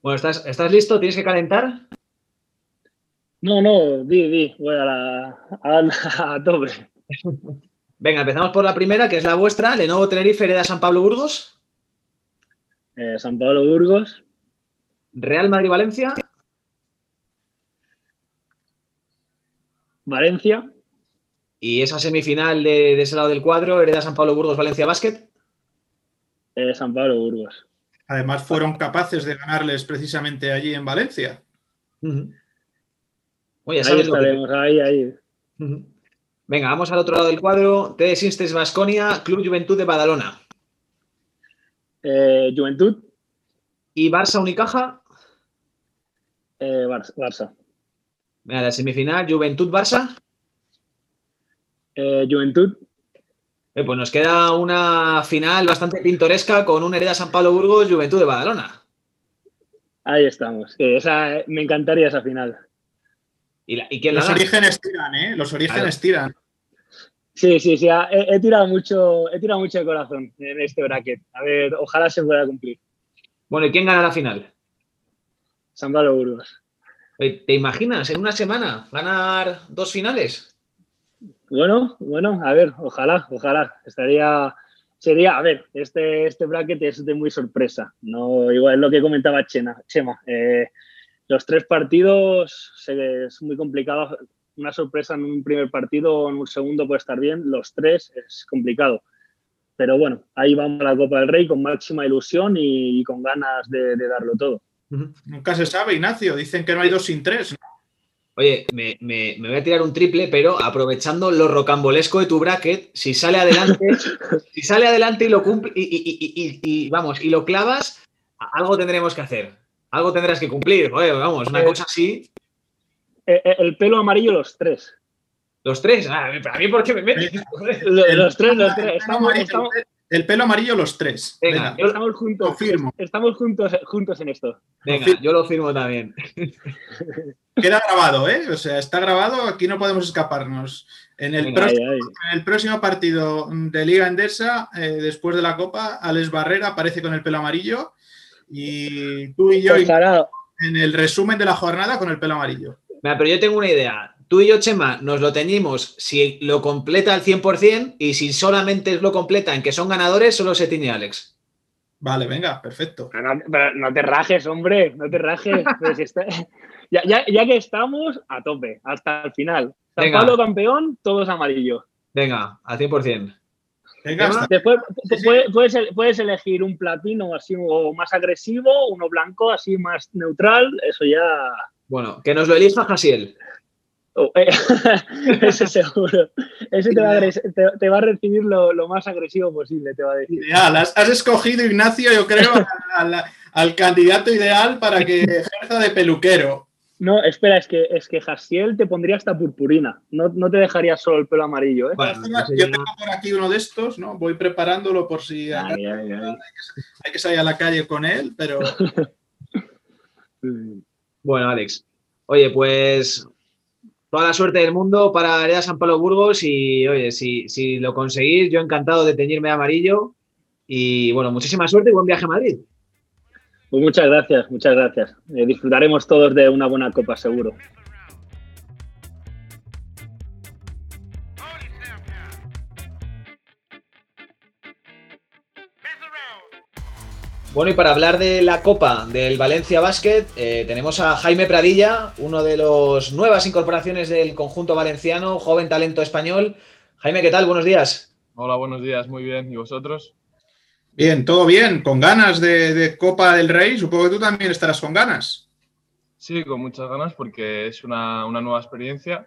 Bueno, ¿estás, ¿estás listo? ¿Tienes que calentar? No, no, di, di, voy a la a, a tope. Venga, empezamos por la primera, que es la vuestra. Lenovo Tenerife hereda San Pablo Burgos. Eh, San Pablo Burgos. Real Madrid Valencia. Valencia. Y esa semifinal de, ese lado del cuadro, hereda San Pablo Burgos Valencia Basket. Eh, San Pablo Burgos. Además, fueron capaces de ganarles precisamente allí en Valencia. ahí estaremos, ahí, ahí. Venga, vamos al otro lado del cuadro. TD Sisters Basconia, Club Juventud de Badalona. Eh, Juventud. ¿Y Barça Unicaja? Eh, Barça. Venga, la semifinal, Juventud Barça. Eh, Juventud. Eh, pues nos queda una final bastante pintoresca con un Hereda San Pablo Burgos Juventud de Badalona. Ahí estamos. esa, me encantaría esa final. ¿Y, Los orígenes tiran, ¿eh? Los orígenes tiran. Sí, sí, sí. He, tirado mucho, he tirado mucho de corazón en este bracket. A ver, ojalá se pueda cumplir. Bueno, ¿y quién gana la final? San Pablo Burgos. ¿Te imaginas en una semana ganar dos finales? Bueno, bueno, a ver, ojalá, ojalá. Estaría, sería, a ver, este, este bracket es de muy sorpresa. No, igual es lo que comentaba Chena, Chema. Eh, los tres partidos es muy complicado. Una sorpresa en un primer partido o en un segundo puede estar bien. Los tres es complicado. Pero bueno, ahí vamos a la Copa del Rey con máxima ilusión y, con ganas de darlo todo. Nunca se sabe, Ignacio. Dicen que no hay dos sin tres. Oye, me, voy a tirar un triple, pero aprovechando lo rocambolesco de tu bracket, si sale adelante, si sale adelante y lo cumple y, vamos, y lo clavas, algo tendremos que hacer. Algo tendrás que cumplir. Oye, vamos, una eh, cosa así. Eh, eh, el pelo amarillo, los tres. Los tres, ah, a mí por qué me metes. los, tres, los tres. Estamos, el pelo amarillo, los tres. Venga, estamos juntos. Estamos juntos, juntos en esto. Venga, yo lo firmo también. Queda grabado, ¿eh? O sea, está grabado, aquí no podemos escaparnos. En el, próximo, En el próximo, partido de Liga Endesa, eh, después de la Copa, Alex Barrera aparece con el pelo amarillo y tú y yo en el resumen de la jornada con el pelo amarillo. Mira, pero yo tengo una idea tú y yo, Chema, nos lo teñimos si lo completa al 100% y si solamente lo completa en que son ganadores, solo se tiñe Alex. Vale, venga, perfecto. No, te rajes, hombre, no te rajes. ya, que estamos, a tope, hasta el final. San Pablo campeón, todos amarillos. Venga, al 100%. Venga, Después puedes, elegir un platino así o más agresivo, uno blanco así más neutral, eso ya... Bueno, que nos lo elija Jasiel. Oh, eh, ese seguro. Ese te va a, recibir lo, más agresivo posible, te va a decir. has, escogido, Ignacio, yo creo, al, candidato ideal para que ejerza de peluquero. No, espera, es que, es que Jasiel te pondría hasta purpurina. No, te dejaría solo el pelo amarillo. ¿eh? yo tengo por aquí uno de estos, ¿no? Voy preparándolo por si hay, que, salir a la calle con él, pero. bueno, Alex. Oye, pues toda la suerte del mundo para Hereda San Pablo Burgos y oye, si, si lo conseguís, yo encantado de teñirme de amarillo y bueno, muchísima suerte y buen viaje a Madrid. Pues muchas gracias, muchas gracias. Eh, disfrutaremos todos de una buena copa, seguro. Bueno, y para hablar de la Copa del Valencia Basket, eh, tenemos a Jaime Pradilla, uno de los nuevas incorporaciones del conjunto valenciano, joven talento español. Jaime, ¿qué tal? Buenos días. Hola, buenos días, muy bien. ¿Y vosotros? Bien, todo bien, con ganas de, Copa del Rey. Supongo que tú también estarás con ganas. Sí, con muchas ganas porque es una, nueva experiencia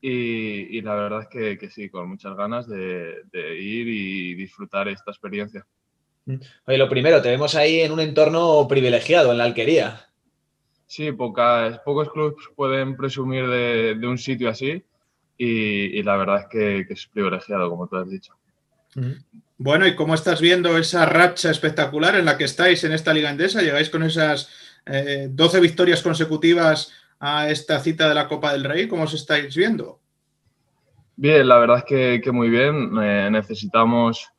y, la verdad es que, sí, con muchas ganas de ir y disfrutar esta experiencia. Oye, lo primero, te vemos ahí en un entorno privilegiado, en la alquería. Sí, pocas, pocos clubes pueden presumir de, un sitio así y, la verdad es que, es privilegiado, como tú has dicho. Bueno, ¿y cómo estás viendo esa racha espectacular en la que estáis en esta liga endesa? Llegáis con esas 12 eh, victorias consecutivas a esta cita de la Copa del Rey. ¿Cómo os estáis viendo? Bien, la verdad es que, muy bien. Eh, necesitamos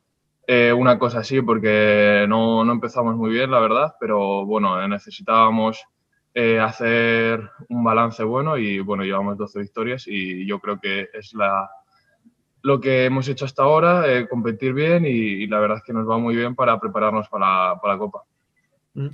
eh, una cosa así porque no, empezamos muy bien, la verdad, pero bueno, necesitábamos eh, hacer un balance bueno y bueno, llevamos 12 victorias y yo creo que es la, lo que hemos hecho hasta ahora, eh, competir bien y, la verdad es que nos va muy bien para prepararnos para, para la Copa. Mm.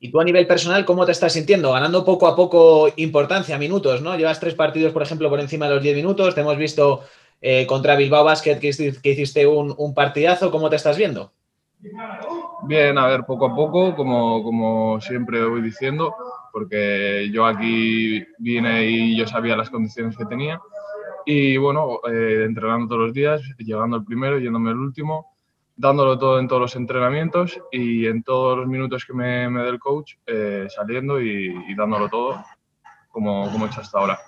Y tú a nivel personal, ¿cómo te estás sintiendo? Ganando poco a poco importancia, minutos, ¿no? Llevas tres partidos, por ejemplo, por encima de los 10 minutos, te hemos visto eh, contra Bilbao Basket, que, hiciste un, partidazo, ¿cómo te estás viendo? Bien, a ver, poco a poco, como, como siempre voy diciendo, porque yo aquí vine y yo sabía las condiciones que tenía. Y bueno, eh, entrenando todos los días, llegando el primero, yéndome el último, dándolo todo en todos los entrenamientos y en todos los minutos que me, me dé el coach, eh, saliendo y, dándolo todo como, como he hecho hasta ahora.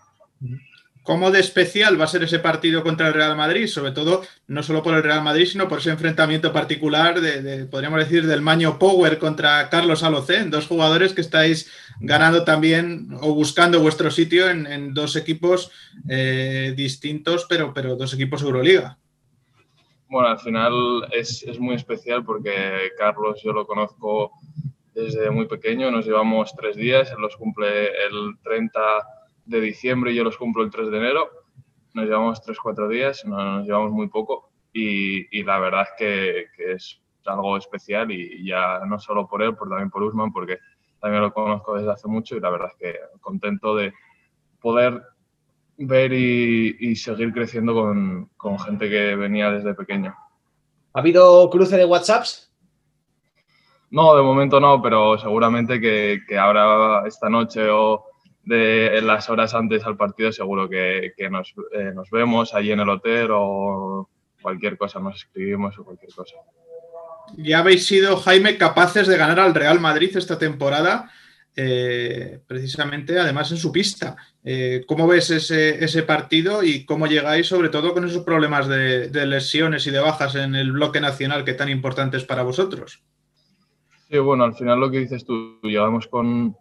¿Cómo de especial va a ser ese partido contra el Real Madrid? Sobre todo, no solo por el Real Madrid, sino por ese enfrentamiento particular de, podríamos decir, del Maño Power contra Carlos Alocén, dos jugadores que estáis ganando también o buscando vuestro sitio en, dos equipos eh, distintos, pero, pero dos equipos Euroliga. Bueno, al final es, es muy especial porque Carlos yo lo conozco desde muy pequeño, nos llevamos tres días, él los cumple el 30 de diciembre y yo los cumplo el 3 de enero. Nos llevamos 3-4 días, nos llevamos muy poco y, la verdad es que, es algo especial y ya no solo por él, por también por Usman, porque también lo conozco desde hace mucho y la verdad es que contento de poder ver y, seguir creciendo con, con, gente que venía desde pequeño. ¿Ha habido cruce de WhatsApps? No, de momento no, pero seguramente que, que ahora esta noche o, de las horas antes al partido seguro que, que nos, eh, nos, vemos allí en el hotel o cualquier cosa, nos escribimos o cualquier cosa. Ya habéis sido, Jaime, capaces de ganar al Real Madrid esta temporada, eh, precisamente además en su pista. Eh, ¿Cómo ves ese, ese, partido y cómo llegáis sobre todo con esos problemas de, de lesiones y de bajas en el bloque nacional que tan importantes para vosotros? Sí, bueno, al final lo que dices tú, llegamos con,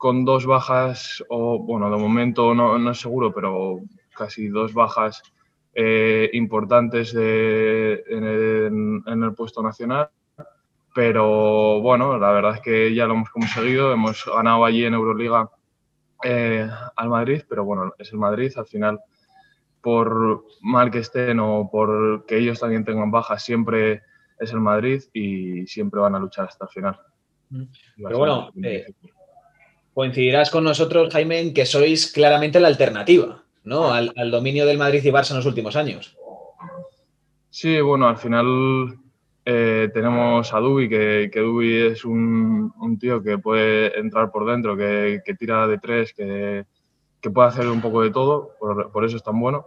con dos bajas, o bueno, de momento no, no es seguro, pero casi dos bajas eh, importantes en, el, puesto nacional. Pero bueno, la verdad es que ya lo hemos conseguido, hemos ganado allí en Euroliga eh, al Madrid, pero bueno, es el Madrid, al final, por mal que estén o por que ellos también tengan bajas, siempre es el Madrid y siempre van a luchar hasta el final. Mm. Pero bueno, coincidirás con nosotros, Jaime, en que sois claramente la alternativa ¿no? al, dominio del Madrid y Barça en los últimos años. Sí, bueno, al final eh, tenemos a Dubi, que, que Dubi es un, tío que puede entrar por dentro, que, tira de tres, que, puede hacer un poco de todo, por, eso es tan bueno.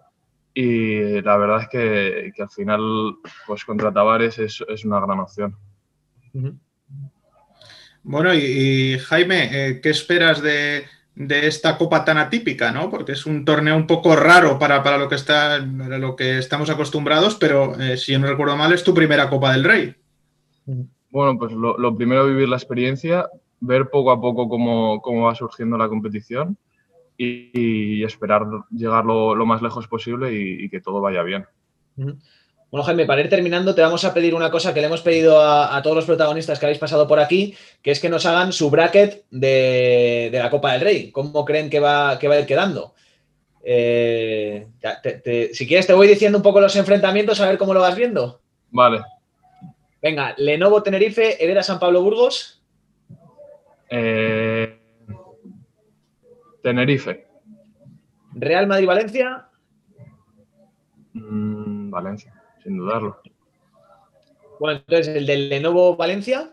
Y la verdad es que, al final, pues contra Tavares es, es una gran opción. Bueno, y, Jaime, eh, ¿qué esperas de, esta copa tan atípica, ¿no? Porque es un torneo un poco raro para, lo, que está, lo que estamos acostumbrados, pero eh, si yo no recuerdo mal, es tu primera Copa del Rey. Bueno, pues lo, lo primero vivir la experiencia, ver poco a poco cómo, va surgiendo la competición y, esperar llegar lo, más lejos posible y, que todo vaya bien. Bueno, Jaime, para ir terminando, te vamos a pedir una cosa que le hemos pedido a, todos los protagonistas que habéis pasado por aquí, que es que nos hagan su bracket de, la Copa del Rey. ¿Cómo creen que va, que va a ir quedando? Eh, si quieres, te voy diciendo un poco los enfrentamientos, a ver cómo lo vas viendo. Vale. Venga, Lenovo Tenerife, Hereda San Pablo Burgos. Eh, Tenerife. Real Madrid Valencia. Mm, Valencia sin dudarlo. Bueno, entonces, ¿el del Lenovo Valencia?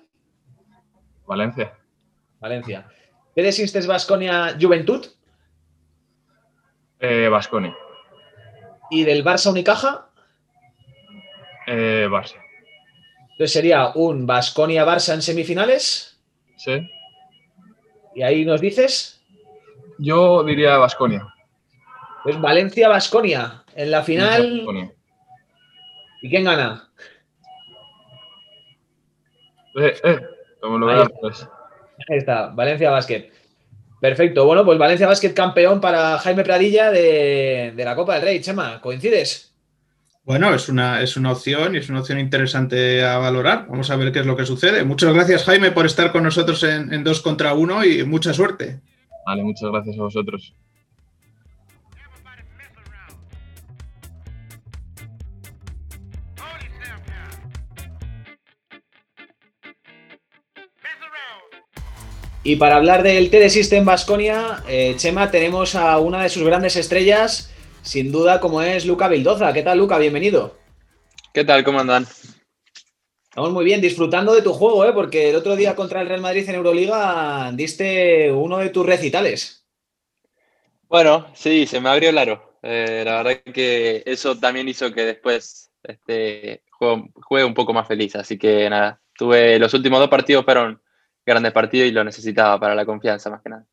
Valencia. Valencia. ¿Qué Sisters Vasconia Juventud? Vasconia. Eh, ¿Y del Barça Unicaja? Eh, Barça. Entonces sería un Vasconia-Barça en semifinales. Sí. ¿Y ahí nos dices? Yo diría Vasconia. Pues Valencia-Vasconia. En la final. ¿Y quién gana? Eh, eh, como lo Ahí, pues. Ahí está, Valencia Basket. Perfecto. Bueno, pues Valencia Basket campeón para Jaime Pradilla de, la Copa del Rey. Chema, ¿coincides? Bueno, es una, es una opción y es una opción interesante a valorar. Vamos a ver qué es lo que sucede. Muchas gracias, Jaime, por estar con nosotros en, en dos contra uno y mucha suerte. Vale, muchas gracias a vosotros. Y para hablar del TD System Vasconia, eh, Chema, tenemos a una de sus grandes estrellas, sin duda, como es Luca Vildoza. ¿Qué tal, Luca? Bienvenido. ¿Qué tal? ¿Cómo andan? Estamos muy bien, disfrutando de tu juego, ¿eh? porque el otro día contra el Real Madrid en Euroliga diste uno de tus recitales. Bueno, sí, se me abrió el aro. Eh, la verdad que eso también hizo que después este, juegue un poco más feliz. Así que nada, tuve los últimos dos partidos fueron grandes partidos y lo necesitaba para la confianza más que nada.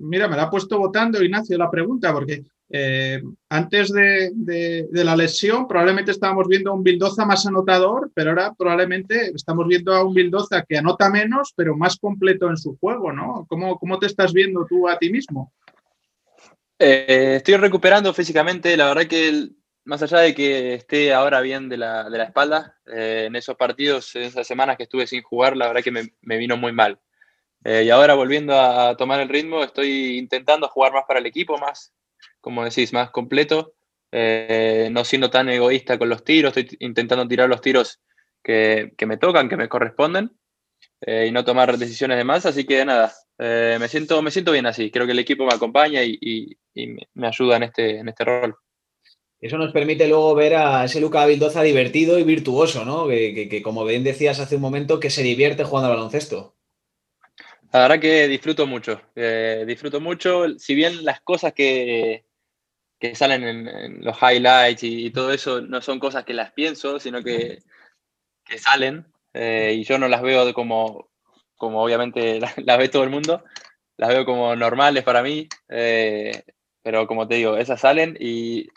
Mira, me la ha puesto votando Ignacio la pregunta, porque eh, antes de, la lesión probablemente estábamos viendo a un Bildoza más anotador, pero ahora probablemente estamos viendo a un Bildoza que anota menos, pero más completo en su juego, ¿no? ¿Cómo, cómo te estás viendo tú a ti mismo? Eh, estoy recuperando físicamente, la verdad que más allá de que esté ahora bien de la, espalda, eh, en esos partidos, en esas semanas que estuve sin jugar, la verdad que me, vino muy mal. y ahora volviendo a tomar el ritmo, estoy intentando jugar más para el equipo, más como decís, más completo, eh, no siendo tan egoísta con los tiros, estoy intentando tirar los tiros que, me tocan, que me corresponden, eh, y no tomar decisiones de más, así que nada, eh, me, siento, me siento bien así, creo que el equipo me acompaña y, me ayuda en este, en este rol. Eso nos permite luego ver a ese Luca Vildoza divertido y virtuoso, ¿no? Que, como bien decías hace un momento, que se divierte jugando al baloncesto. La verdad que disfruto mucho, disfruto mucho, si bien las cosas que, que salen en, los highlights y, todo eso no son cosas que las pienso, sino que, que salen eh, y yo no las veo como, como obviamente las, ve todo el mundo, las veo como normales para mí, eh, pero como te digo, esas salen y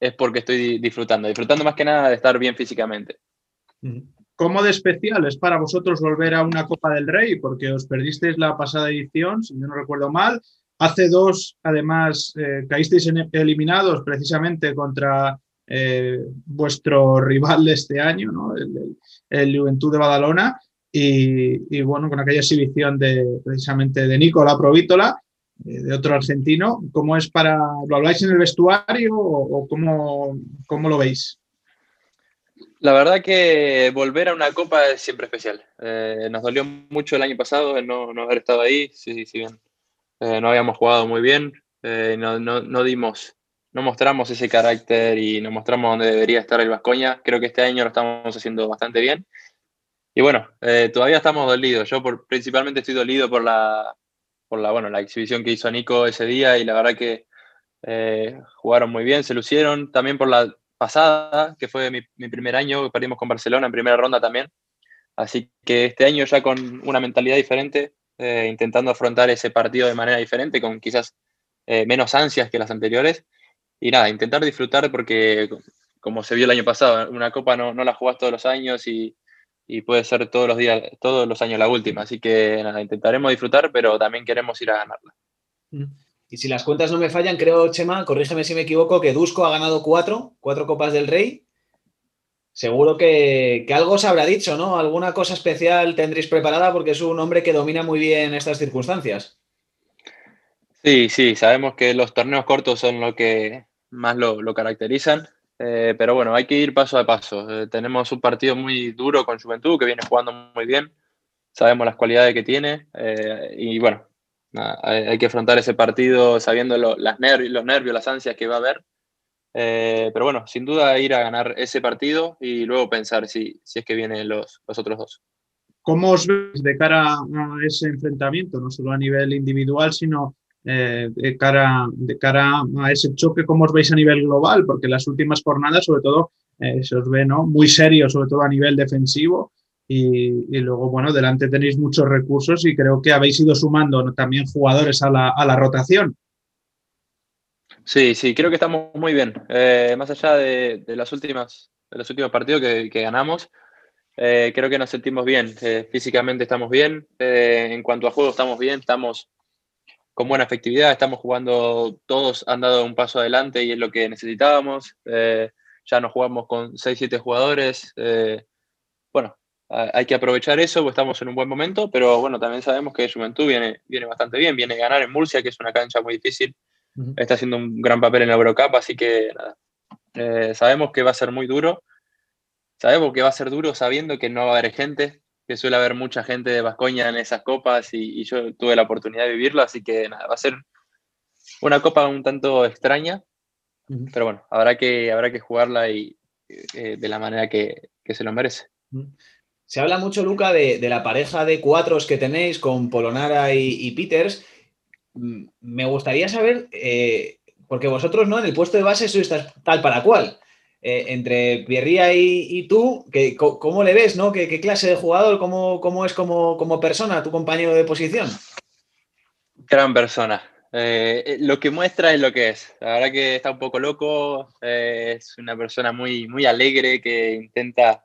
es porque estoy disfrutando, disfrutando más que nada de estar bien físicamente. ¿Cómo de especial es para vosotros volver a una Copa del Rey? Porque os perdisteis la pasada edición, si yo no recuerdo mal, Hace dos, además, eh, caísteis eliminados precisamente contra eh, vuestro rival de este año, ¿no? el, Juventud de Badalona, y, bueno, con aquella exhibición de precisamente de Nicola Provítola, de otro argentino. ¿Cómo es para, lo habláis en el vestuario o, cómo, cómo, lo veis? La verdad que volver a una copa es siempre especial. nos dolió mucho el año pasado el no, no haber estado ahí, sí, sí bien eh, no habíamos jugado muy bien, eh, no, no, dimos, no mostramos ese carácter y no mostramos dónde debería estar el Vascoña. Creo que este año lo estamos haciendo bastante bien. Y bueno, eh, todavía estamos dolidos. Yo por, principalmente estoy dolido por la, la, bueno, la exhibición que hizo Nico ese día y la verdad que jugaron muy bien, se lucieron. También por la pasada, que fue mi, primer año, perdimos con Barcelona en primera ronda también. Así que este año ya con una mentalidad diferente, eh, intentando afrontar ese partido de manera diferente, con quizás eh, menos ansias que las anteriores. Y nada, intentar disfrutar porque, como se vio el año pasado, una copa no, la jugás todos los años y, puede ser todos los días, todos los años la última. Así que nada, intentaremos disfrutar, pero también queremos ir a ganarla. Mm. Y si las cuentas no me fallan, creo, Chema, corrígeme si me equivoco, que Dusko ha ganado cuatro, cuatro Copas del Rey Seguro que, algo se habrá dicho, ¿no? Alguna cosa especial tendréis preparada porque es un hombre que domina muy bien estas circunstancias. Sí, sí, sabemos que los torneos cortos son lo que más lo, caracterizan, eh, pero bueno, hay que ir paso a paso. Eh, tenemos un partido muy duro con Juventud que viene jugando muy bien, sabemos las cualidades que tiene eh, y bueno, hay, que afrontar ese partido sabiendo las nervios, los nervios, las ansias que va a haber eh, pero bueno, sin duda ir a ganar ese partido y luego pensar si, si es que vienen los, los otros dos. ¿Cómo os veis de cara a ese enfrentamiento, no solo a nivel individual, sino eh, de, cara, de cara a ese choque, cómo os veis a nivel global? Porque las últimas jornadas, sobre todo, eh, se os ve ¿no? muy serio, sobre todo a nivel defensivo. Y, y, luego, bueno, delante tenéis muchos recursos y creo que habéis ido sumando también jugadores a la, a la rotación. Sí, sí, creo que estamos muy bien. Eh, más allá de, las últimas, de los últimos partidos que, ganamos, creo que nos sentimos bien. Físicamente estamos bien. en cuanto a juego estamos bien. Estamos con buena efectividad. Estamos jugando. Todos han dado un paso adelante y es lo que necesitábamos. ya nos jugamos con 6-7 jugadores. bueno, hay que aprovechar eso, pues estamos en un buen momento, pero bueno, también sabemos que Juventud viene, viene bastante bien. Viene a ganar en Murcia, que es una cancha muy difícil Está haciendo un gran papel en la Eurocup, así que nada. Eh, sabemos que va a ser muy duro. Sabemos que va a ser duro sabiendo que no va a haber gente, que suele haber mucha gente de Vascoña en esas copas y, yo tuve la oportunidad de vivirlo, así que nada, va a ser una copa un tanto extraña, pero bueno, habrá que, habrá que jugarla y, eh, de la manera que, se lo merece. Se habla mucho, Luca, de, la pareja de cuatros que tenéis con Polonara y Peters. Mm, me gustaría saber, eh, porque vosotros, ¿no? En el puesto de base sois tal para cual. Eh, entre Pierría y, tú, que, ¿cómo le ves, no? ¿Qué, clase de jugador, cómo, cómo es como, como, persona, tu compañero de posición? Gran persona. eh, lo que muestra es lo que es. La verdad que está un poco loco, es una persona muy, muy alegre que intenta,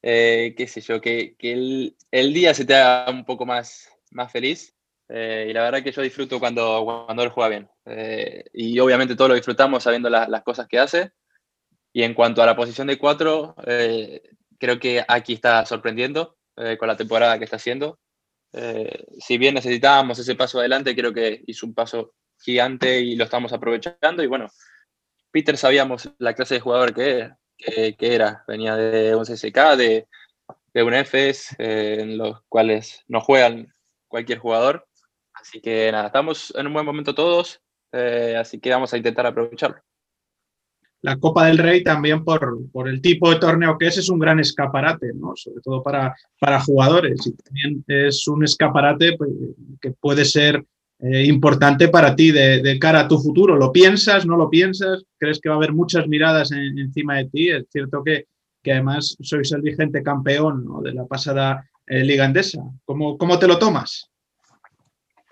qué sé yo, que, el, el, día se te haga un poco más, más feliz. y la verdad que yo disfruto cuando, cuando él juega bien. y obviamente todos lo disfrutamos sabiendo las cosas que hace. Y en cuanto a la posición de cuatro, creo que aquí está sorprendiendo con la temporada que está haciendo. Eh, si bien necesitábamos ese paso adelante, creo que hizo un paso gigante y lo estamos aprovechando. Y bueno, Peter sabíamos la clase de jugador que, que, era. Venía de un CSK, de, de un EFES, eh, en los cuales no juegan cualquier jugador. Así que nada, estamos en un buen momento todos, eh, así que vamos a intentar aprovecharlo la Copa del Rey también por, por, el tipo de torneo que es, es un gran escaparate, ¿no? sobre todo para, para jugadores. Y también es un escaparate pues, que puede ser eh, importante para ti de, cara a tu futuro. ¿Lo piensas? ¿No lo piensas? ¿Crees que va a haber muchas miradas encima de ti? Es cierto que, que, además sois el vigente campeón de la pasada eh, Liga Endesa. ¿Cómo, ¿Cómo, te lo tomas?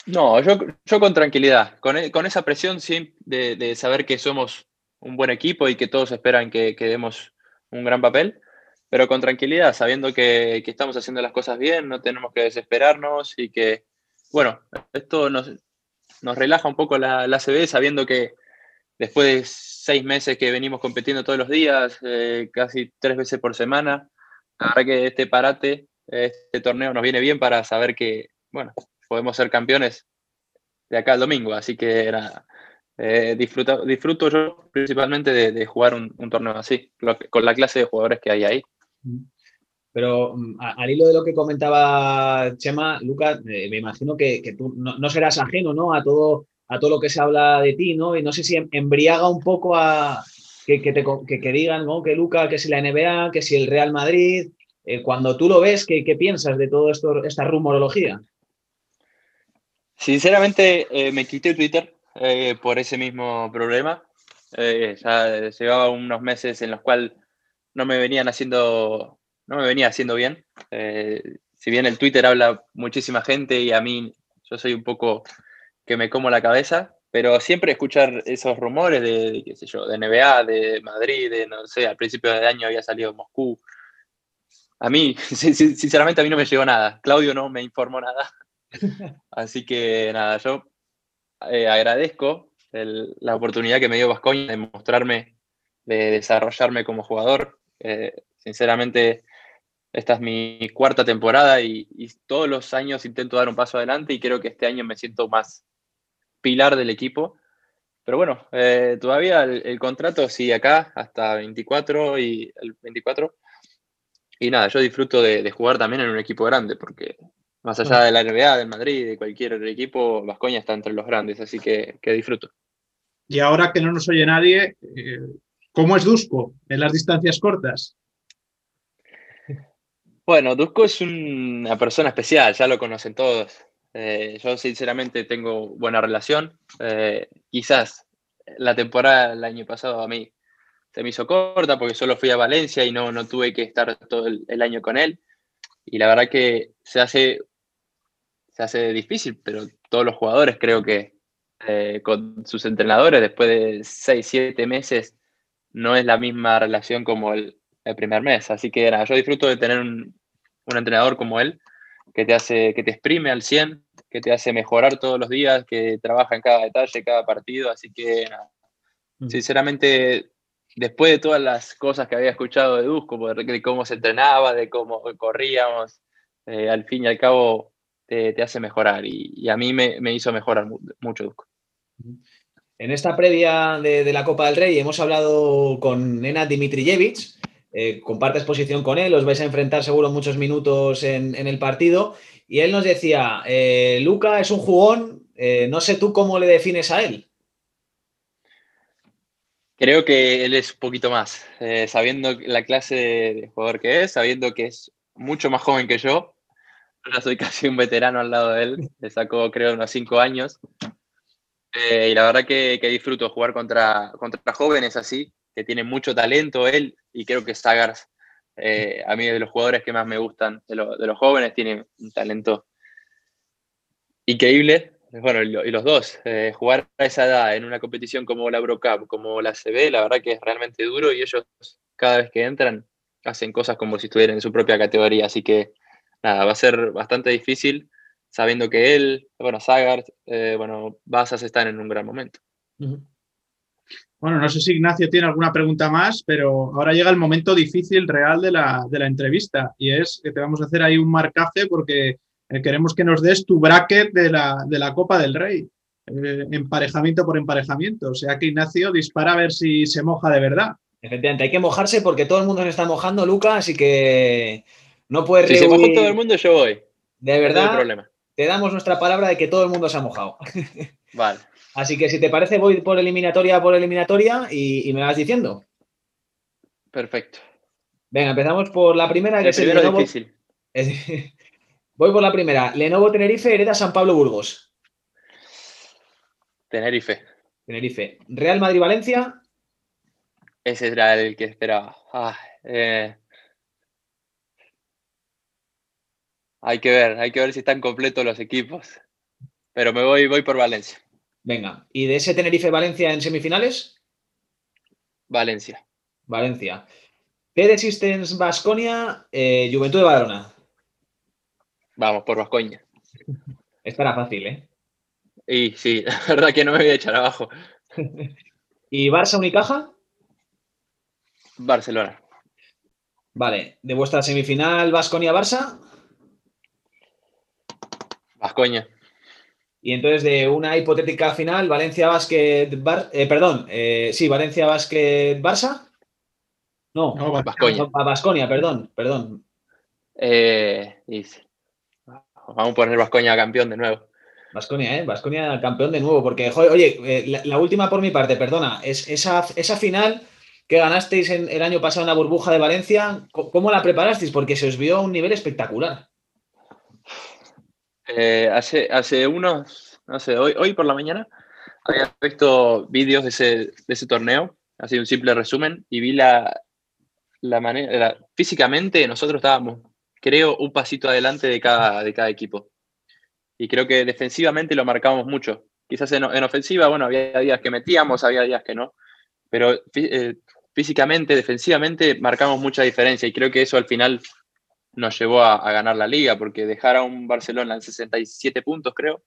No, yo, yo con tranquilidad, con, con esa presión sí, de, de saber que somos un buen equipo y que todos esperan que, demos un gran papel, pero con tranquilidad, sabiendo que, estamos haciendo las cosas bien, no tenemos que desesperarnos y que, bueno, esto nos, nos relaja un poco la, la CB sabiendo que después de seis meses que venimos compitiendo todos los días, eh, casi tres veces por semana, verdad que este parate, este torneo nos viene bien para saber que, bueno, podemos ser campeones de acá al domingo, así que era eh, disfruto, disfruto yo principalmente de, jugar un, torneo así, con la clase de jugadores que hay ahí. Pero mm, al hilo de lo que comentaba Chema, Lucas, eh, me imagino que, tú no, serás ajeno ¿no? a, todo, a todo lo que se habla de ti, ¿no? Y no sé si em, embriaga un poco a que, te, que, digan ¿no? que Lucas, que si la NBA, que si el Real Madrid. Eh, cuando tú lo ves, ¿qué, qué piensas de toda esta rumorología? Sinceramente, me quité Twitter eh, por ese mismo problema. Eh, ya llevaba unos meses en los cuales no me venían haciendo, no me venía haciendo bien. Eh, si bien el Twitter habla muchísima gente y a mí yo soy un poco que me como la cabeza, pero siempre escuchar esos rumores de, qué sé yo, de NBA, de Madrid, de no sé, al principio de año había salido Moscú. A mí, sinceramente, a mí no me llegó nada. Claudio no me informó nada. Así que nada, yo eh, agradezco la oportunidad que me dio Vascoña de mostrarme, de desarrollarme como jugador. Eh, sinceramente, esta es mi cuarta temporada y, todos los años intento dar un paso adelante y creo que este año me siento más pilar del equipo. Pero bueno, eh, todavía el, contrato sigue acá hasta 24 y el 24. Y nada, yo disfruto de, de, jugar también en un equipo grande porque más allá de la NBA, del Madrid, de cualquier equipo, Vascoña está entre los grandes, así que, disfruto. Y ahora que no nos oye nadie, eh, ¿cómo es Dusko en las distancias cortas? Bueno, Dusko es una persona especial, ya lo conocen todos. Eh, yo sinceramente tengo buena relación. Eh, quizás la temporada del año pasado a mí se me hizo corta porque solo fui a Valencia y no, no tuve que estar todo el año con él. Y la verdad que se hace se hace difícil, pero todos los jugadores creo que eh, con sus entrenadores después de 6, 7 meses no es la misma relación como el, primer mes. Así que nada, yo disfruto de tener un, entrenador como él que te hace, que te exprime al 100, que te hace mejorar todos los días, que trabaja en cada detalle, cada partido. Así que nada, mm. sinceramente después de todas las cosas que había escuchado de Dusko, de cómo se entrenaba, de cómo corríamos, eh, al fin y al cabo te, hace mejorar y, a mí me, hizo mejorar mucho. En esta previa de, la Copa del Rey hemos hablado con Nena Dimitrijevic, eh, compartes posición con él, os vais a enfrentar seguro muchos minutos en, el partido y él nos decía, eh, Luca es un jugón, eh, no sé tú cómo le defines a él. Creo que él es un poquito más, eh, sabiendo la clase de jugador que es, sabiendo que es mucho más joven que yo, Soy casi un veterano al lado de él, le sacó creo unos cinco años. Eh, y la verdad que, disfruto jugar contra, contra jóvenes así, que tienen mucho talento él, y creo que Sagars, eh, a mí de los jugadores que más me gustan, de, los jóvenes, tiene un talento increíble. bueno, y los dos, eh, jugar a esa edad en una competición como la Eurocup, como la CB, la verdad que es realmente duro y ellos cada vez que entran hacen cosas como si estuvieran en su propia categoría, así que nada, va a ser bastante difícil sabiendo que él, bueno, Sagar, eh, bueno, Basas están en un gran momento. Bueno, no sé si Ignacio tiene alguna pregunta más, pero ahora llega el momento difícil real de la, de la entrevista y es que te vamos a hacer ahí un marcaje porque eh, queremos que nos des tu bracket de la, de la Copa del Rey, eh, emparejamiento por emparejamiento. O sea que Ignacio dispara a ver si se moja de verdad. Efectivamente, hay que mojarse porque todo el mundo se está mojando, Luca, así que no puedes Si se moja todo el mundo, yo voy. De verdad, problema. te damos nuestra palabra de que todo el mundo se ha mojado. Vale. Así que si te parece, voy por eliminatoria por eliminatoria y, me vas diciendo. Perfecto. Venga, empezamos por la primera. que es difícil. Voy por la primera. Lenovo Tenerife hereda San Pablo Burgos. Tenerife. Tenerife. Real Madrid Valencia. Ese era el que esperaba. Ah, eh. Hay que ver, hay que ver si están completos los equipos. Pero me voy, voy por Valencia. Venga. ¿Y de ese Tenerife Valencia en semifinales? Valencia. Valencia. PD Systems Basconia, eh, Juventud de Badalona. Vamos, por Vascoña. Estará fácil, ¿eh? Y sí, la verdad que no me voy a echar abajo. ¿Y Barça Unicaja? Barcelona. Vale. ¿De vuestra semifinal Vasconia-Barça? Vascoña. Y entonces de una hipotética final, Valencia Basket, eh, perdón, eh, sí, Valencia Basket Barça. No, no Vascoña. perdón, perdón. Eh, Vamos a poner Vascoña campeón de nuevo. Vasconia, ¿eh? Vasconia campeón de nuevo, porque, oye, eh, la, última por mi parte, perdona, es esa, esa final que ganasteis en, el año pasado en la burbuja de Valencia, ¿cómo la preparasteis? Porque se os vio a un nivel espectacular. Eh, hace, hace unos, no sé, hoy, hoy por la mañana había visto vídeos de ese, de ese torneo, así un simple resumen, y vi la, la manera, físicamente nosotros estábamos creo, un pasito adelante de cada, de cada equipo. Y creo que defensivamente lo marcamos mucho. Quizás en, ofensiva, bueno, había días que metíamos, había días que no. Pero eh, físicamente, defensivamente, marcamos mucha diferencia. Y creo que eso al final nos llevó a, ganar la liga, porque dejar a un Barcelona en 67 puntos, creo,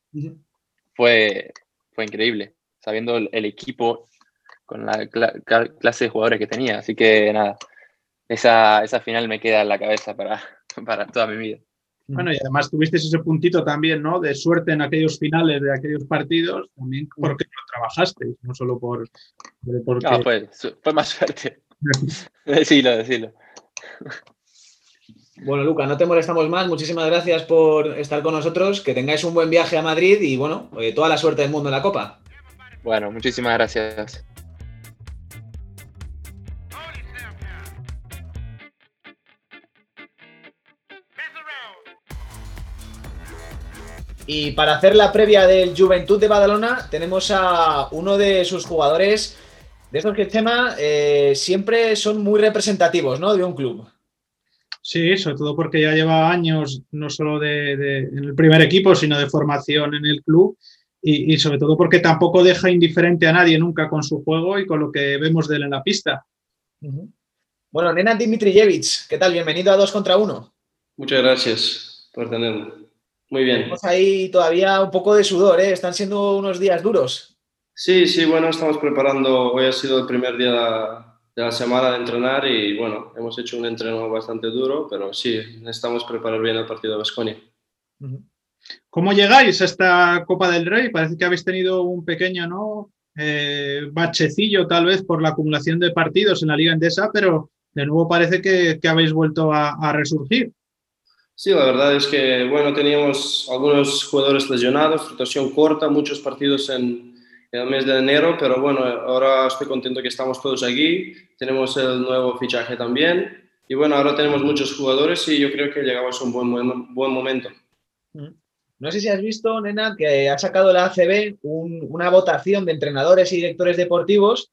fue, fue increíble, sabiendo el, equipo con la clase de jugadores que tenía. Así que nada, esa, esa final me queda en la cabeza para, para toda mi vida. Bueno, y además tuviste ese puntito también, ¿no? De suerte en aquellos finales de aquellos partidos, también porque lo trabajaste, no solo por. Porque... No, fue, fue más suerte. decilo, decilo. Bueno, Luca, no te molestamos más. Muchísimas gracias por estar con nosotros. Que tengáis un buen viaje a Madrid y, bueno, eh, toda la suerte del mundo en la Copa. Bueno, muchísimas gracias. Y para hacer la previa del Juventud de Badalona, tenemos a uno de sus jugadores, de estos que tema eh, siempre son muy representativos, ¿no? De un club. Sí, sobre todo porque ya lleva años, no solo de, en el primer equipo, sino de formación en el club. Y, sobre todo porque tampoco deja indiferente a nadie nunca con su juego y con lo que vemos de él en la pista. Bueno, Nena Dimitrijevic, ¿qué tal? Bienvenido a dos contra uno. Muchas gracias por tenerme. Muy bien. Tenemos ahí todavía un poco de sudor, ¿eh? Están siendo unos días duros. Sí, sí, bueno, estamos preparando. Hoy ha sido el primer día de la semana de entrenar y bueno, hemos hecho un entreno bastante duro, pero sí, necesitamos preparar bien el partido de Basconia. ¿Cómo llegáis a esta Copa del Rey? Parece que habéis tenido un pequeño ¿no? Eh, bachecillo tal vez por la acumulación de partidos en la Liga Endesa, pero de nuevo parece que, habéis vuelto a resurgir. Sí, la verdad es que, bueno, teníamos algunos jugadores lesionados, rotación corta, muchos partidos en, el mes de enero, pero bueno, ahora estoy contento que estamos todos aquí, tenemos el nuevo fichaje también, y bueno, ahora tenemos muchos jugadores y yo creo que llegamos a un buen, buen, momento. Mm. No sé si has visto, Nena, que ha sacado la ACB una votación de entrenadores y directores deportivos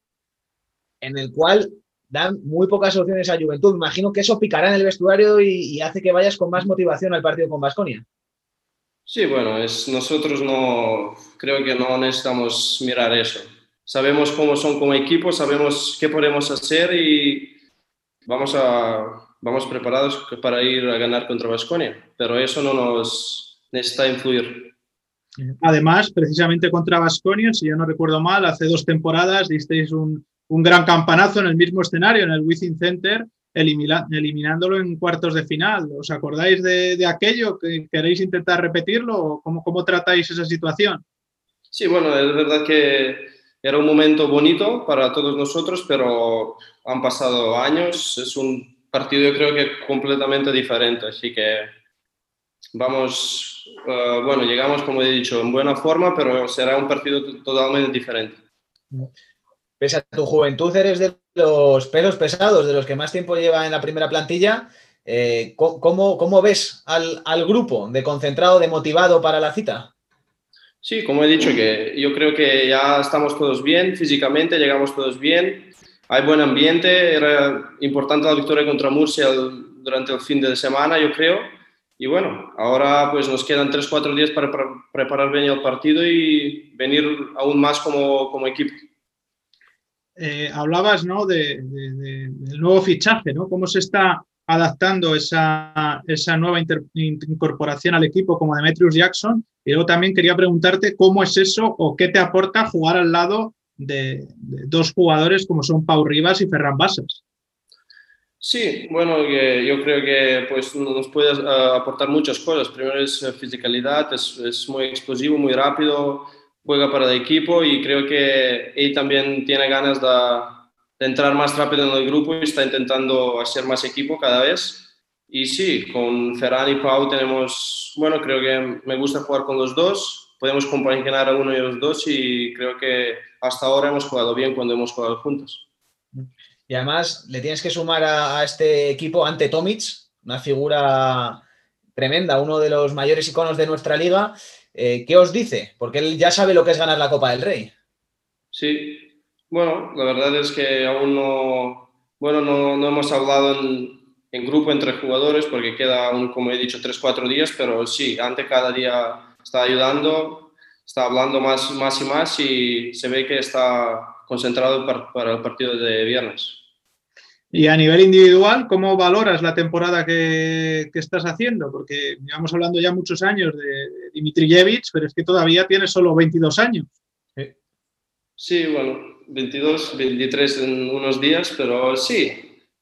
en el cual dan muy pocas opciones a Juventud. imagino que eso picará en el vestuario y, hace que vayas con más motivación al partido con Basconia. Sí, bueno, nosotros no, creo que no necesitamos mirar eso. Sabemos cómo son como equipo, sabemos qué podemos hacer y vamos, a, vamos preparados para ir a ganar contra Vasconia, pero eso no nos necesita influir. Además, precisamente contra Vasconia, si yo no recuerdo mal, hace dos temporadas disteis un, un gran campanazo en el mismo escenario, en el Wizzing Center, eliminándolo en cuartos de final. ¿Os acordáis de, aquello? ¿Queréis intentar repetirlo cómo, cómo tratáis esa situación? Sí, bueno, es verdad que era un momento bonito para todos nosotros, pero han pasado años. Es un partido, yo creo que completamente diferente. Así que vamos, eh, bueno, llegamos, como he dicho, en buena forma, pero será un partido totalmente diferente. Pese a tu juventud, eres de los pelos pesados, de los que más tiempo lleva en la primera plantilla. Eh, ¿cómo, ves al, grupo de concentrado, de motivado para la cita? Sí, como he dicho, que yo creo que ya estamos todos bien físicamente, llegamos todos bien, hay buen ambiente, era importante la victoria contra Murcia durante el fin de semana, yo creo. Y bueno, ahora pues nos quedan 3-4 días para, preparar bien el partido y venir aún más como, como equipo. Eh, hablabas ¿no? de, del nuevo fichaje, ¿no? cómo se está adaptando esa, esa nueva incorporación al equipo como Demetrius Jackson. Y luego también quería preguntarte cómo es eso o qué te aporta jugar al lado de, dos jugadores como son Pau Rivas y Ferran Basas. Sí, bueno, yo creo que pues, nos puede eh, aportar muchas cosas. Primero es eh, fisicalidad, es muy explosivo, muy rápido, juega para el equipo y creo que él también tiene ganas de, entrar más rápido en el grupo y está intentando hacer más equipo cada vez. Y sí, con Ferran y Pau tenemos, bueno, creo que me gusta jugar con los dos, podemos compaginar a uno y a los dos y creo que hasta ahora hemos jugado bien cuando hemos jugado juntos. Y además le tienes que sumar a, a este equipo ante Tomic, una figura tremenda, uno de los mayores iconos de nuestra liga eh, ¿Qué os dice? Porque él ya sabe lo que es ganar la Copa del Rey. Sí, bueno, la verdad es que aún no, bueno, no, hemos hablado en, grupo entre jugadores porque queda, aún, como he dicho, 3-4 días, pero sí, antes cada día está ayudando, está hablando más, más y más y se ve que está concentrado para el partido de viernes. Y a nivel individual, ¿cómo valoras la temporada que, estás haciendo? Porque llevamos hablando ya muchos años de Dimitrijevic, pero es que todavía tiene solo 22 años. Sí, bueno, 22, 23 en unos días, pero sí,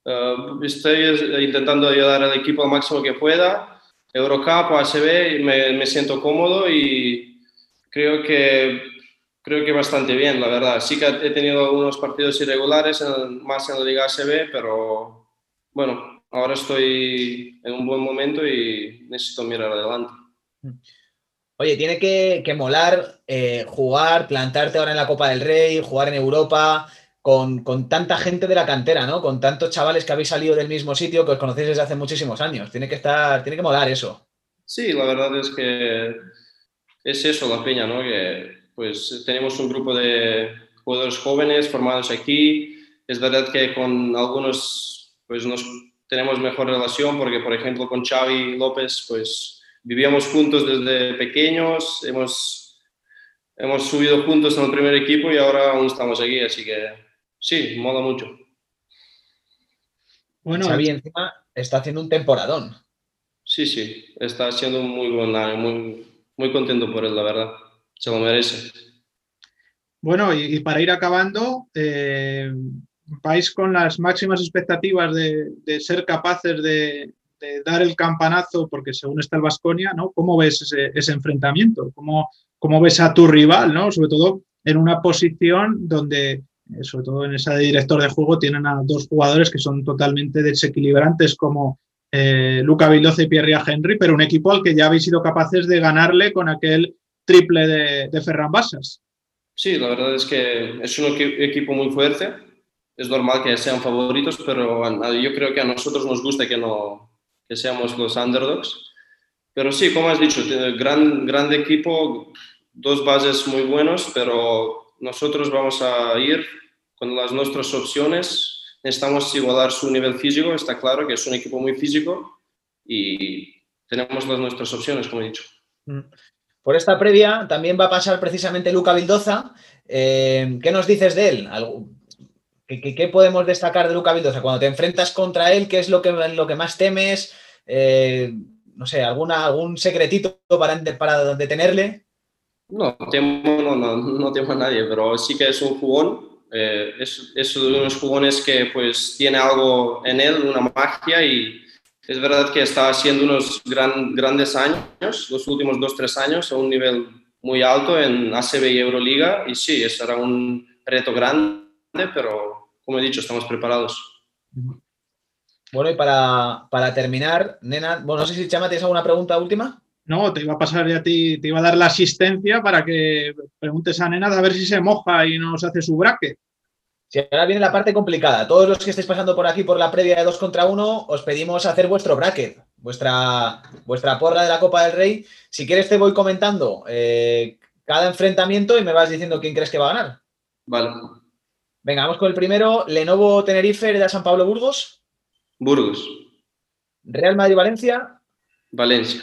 eh, estoy intentando ayudar al equipo al máximo que pueda. Eurocup, ACB, me, me siento cómodo y creo que creo que bastante bien, la verdad. Sí que he tenido algunos partidos irregulares, más en la Liga ACB, pero bueno, ahora estoy en un buen momento y necesito mirar adelante. Oye, tiene que, molar eh, jugar, plantarte ahora en la Copa del Rey, jugar en Europa, con, con, tanta gente de la cantera, ¿no? Con tantos chavales que habéis salido del mismo sitio que os conocéis desde hace muchísimos años. Tiene que estar, tiene que molar eso. Sí, la verdad es que es eso la peña, ¿no? Que pues tenemos un grupo de jugadores jóvenes formados aquí. Es verdad que con algunos pues nos tenemos mejor relación porque, por ejemplo, con Xavi López, pues vivíamos juntos desde pequeños, hemos, hemos subido juntos en el primer equipo y ahora aún estamos aquí, así que sí, mola mucho. Bueno, Xavi encima está haciendo un temporadón. Sí, sí, está haciendo muy buen año, muy, muy contento por él, la verdad se lo merece. Bueno, y, para ir acabando, eh, vais con las máximas expectativas de, ser capaces de, dar el campanazo, porque según está el Vasconia, ¿no? ¿Cómo ves ese, enfrentamiento? ¿Cómo, ¿Cómo, ves a tu rival, ¿no? Sobre todo en una posición donde, eh, sobre todo en esa de director de juego, tienen a dos jugadores que son totalmente desequilibrantes como eh, Luca Vildoza y Pierre Henry, pero un equipo al que ya habéis sido capaces de ganarle con aquel triple de, Ferran Basas. Sí, la verdad es que es un equipo muy fuerte. Es normal que sean favoritos, pero yo creo que a nosotros nos gusta que, no, que seamos los underdogs. Pero sí, como has dicho, gran, gran equipo, dos bases muy buenos, pero nosotros vamos a ir con las nuestras opciones. Necesitamos igualar su nivel físico, está claro que es un equipo muy físico y tenemos las nuestras opciones, como he dicho. Por esta previa también va a pasar precisamente Luca Vildoza. Eh, ¿Qué nos dices de él? ¿Qué, podemos destacar de Luca Vildoza? Cuando te enfrentas contra él, ¿qué es lo que, lo que más temes? Eh, no sé, alguna, algún secretito para, para detenerle. No, temo, no, no, no temo a nadie, pero sí que es un jugón. Eh, es, es uno de los jugones que pues tiene algo en él, una magia y es verdad que está haciendo unos gran, grandes años, los últimos dos, tres años, a un nivel muy alto en ACB y Euroliga y sí, será un reto grande, pero como he dicho, estamos preparados. Bueno, y para, para terminar, Nena, bueno, no sé si Chama, ¿tienes alguna pregunta última? No, te iba a pasar ya a ti, te iba a dar la asistencia para que preguntes a Nena a ver si se moja y nos hace su braque. Si ahora viene la parte complicada. Todos los que estéis pasando por aquí por la previa de 2 contra 1, os pedimos hacer vuestro bracket, vuestra, vuestra porra de la Copa del Rey. Si quieres, te voy comentando eh, cada enfrentamiento y me vas diciendo quién crees que va a ganar. Vale. Venga, vamos con el primero. Lenovo Tenerife de San Pablo Burgos. Burgos. Real Madrid Valencia. Valencia.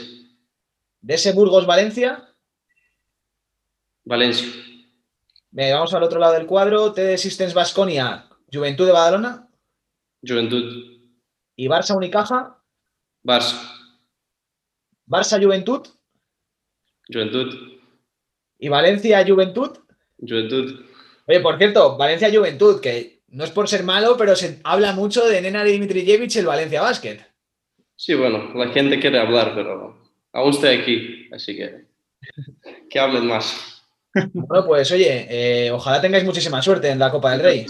DS Burgos Valencia. Valencia. Vamos al otro lado del cuadro. TD Systems Basconia. Juventud de Badalona. Juventud. ¿Y Barça Unicaja? Barça. ¿Barça Juventud? Juventud. ¿Y Valencia Juventud? Juventud. Oye, por cierto, Valencia Juventud, que no es por ser malo, pero se habla mucho de Nena Dimitrijevic el Valencia Basket. Sí, bueno, la gente quiere hablar, pero aún estoy aquí, así que que hablen más. Bueno, pues oye, eh, ojalá tengáis muchísima suerte en la Copa del Rey.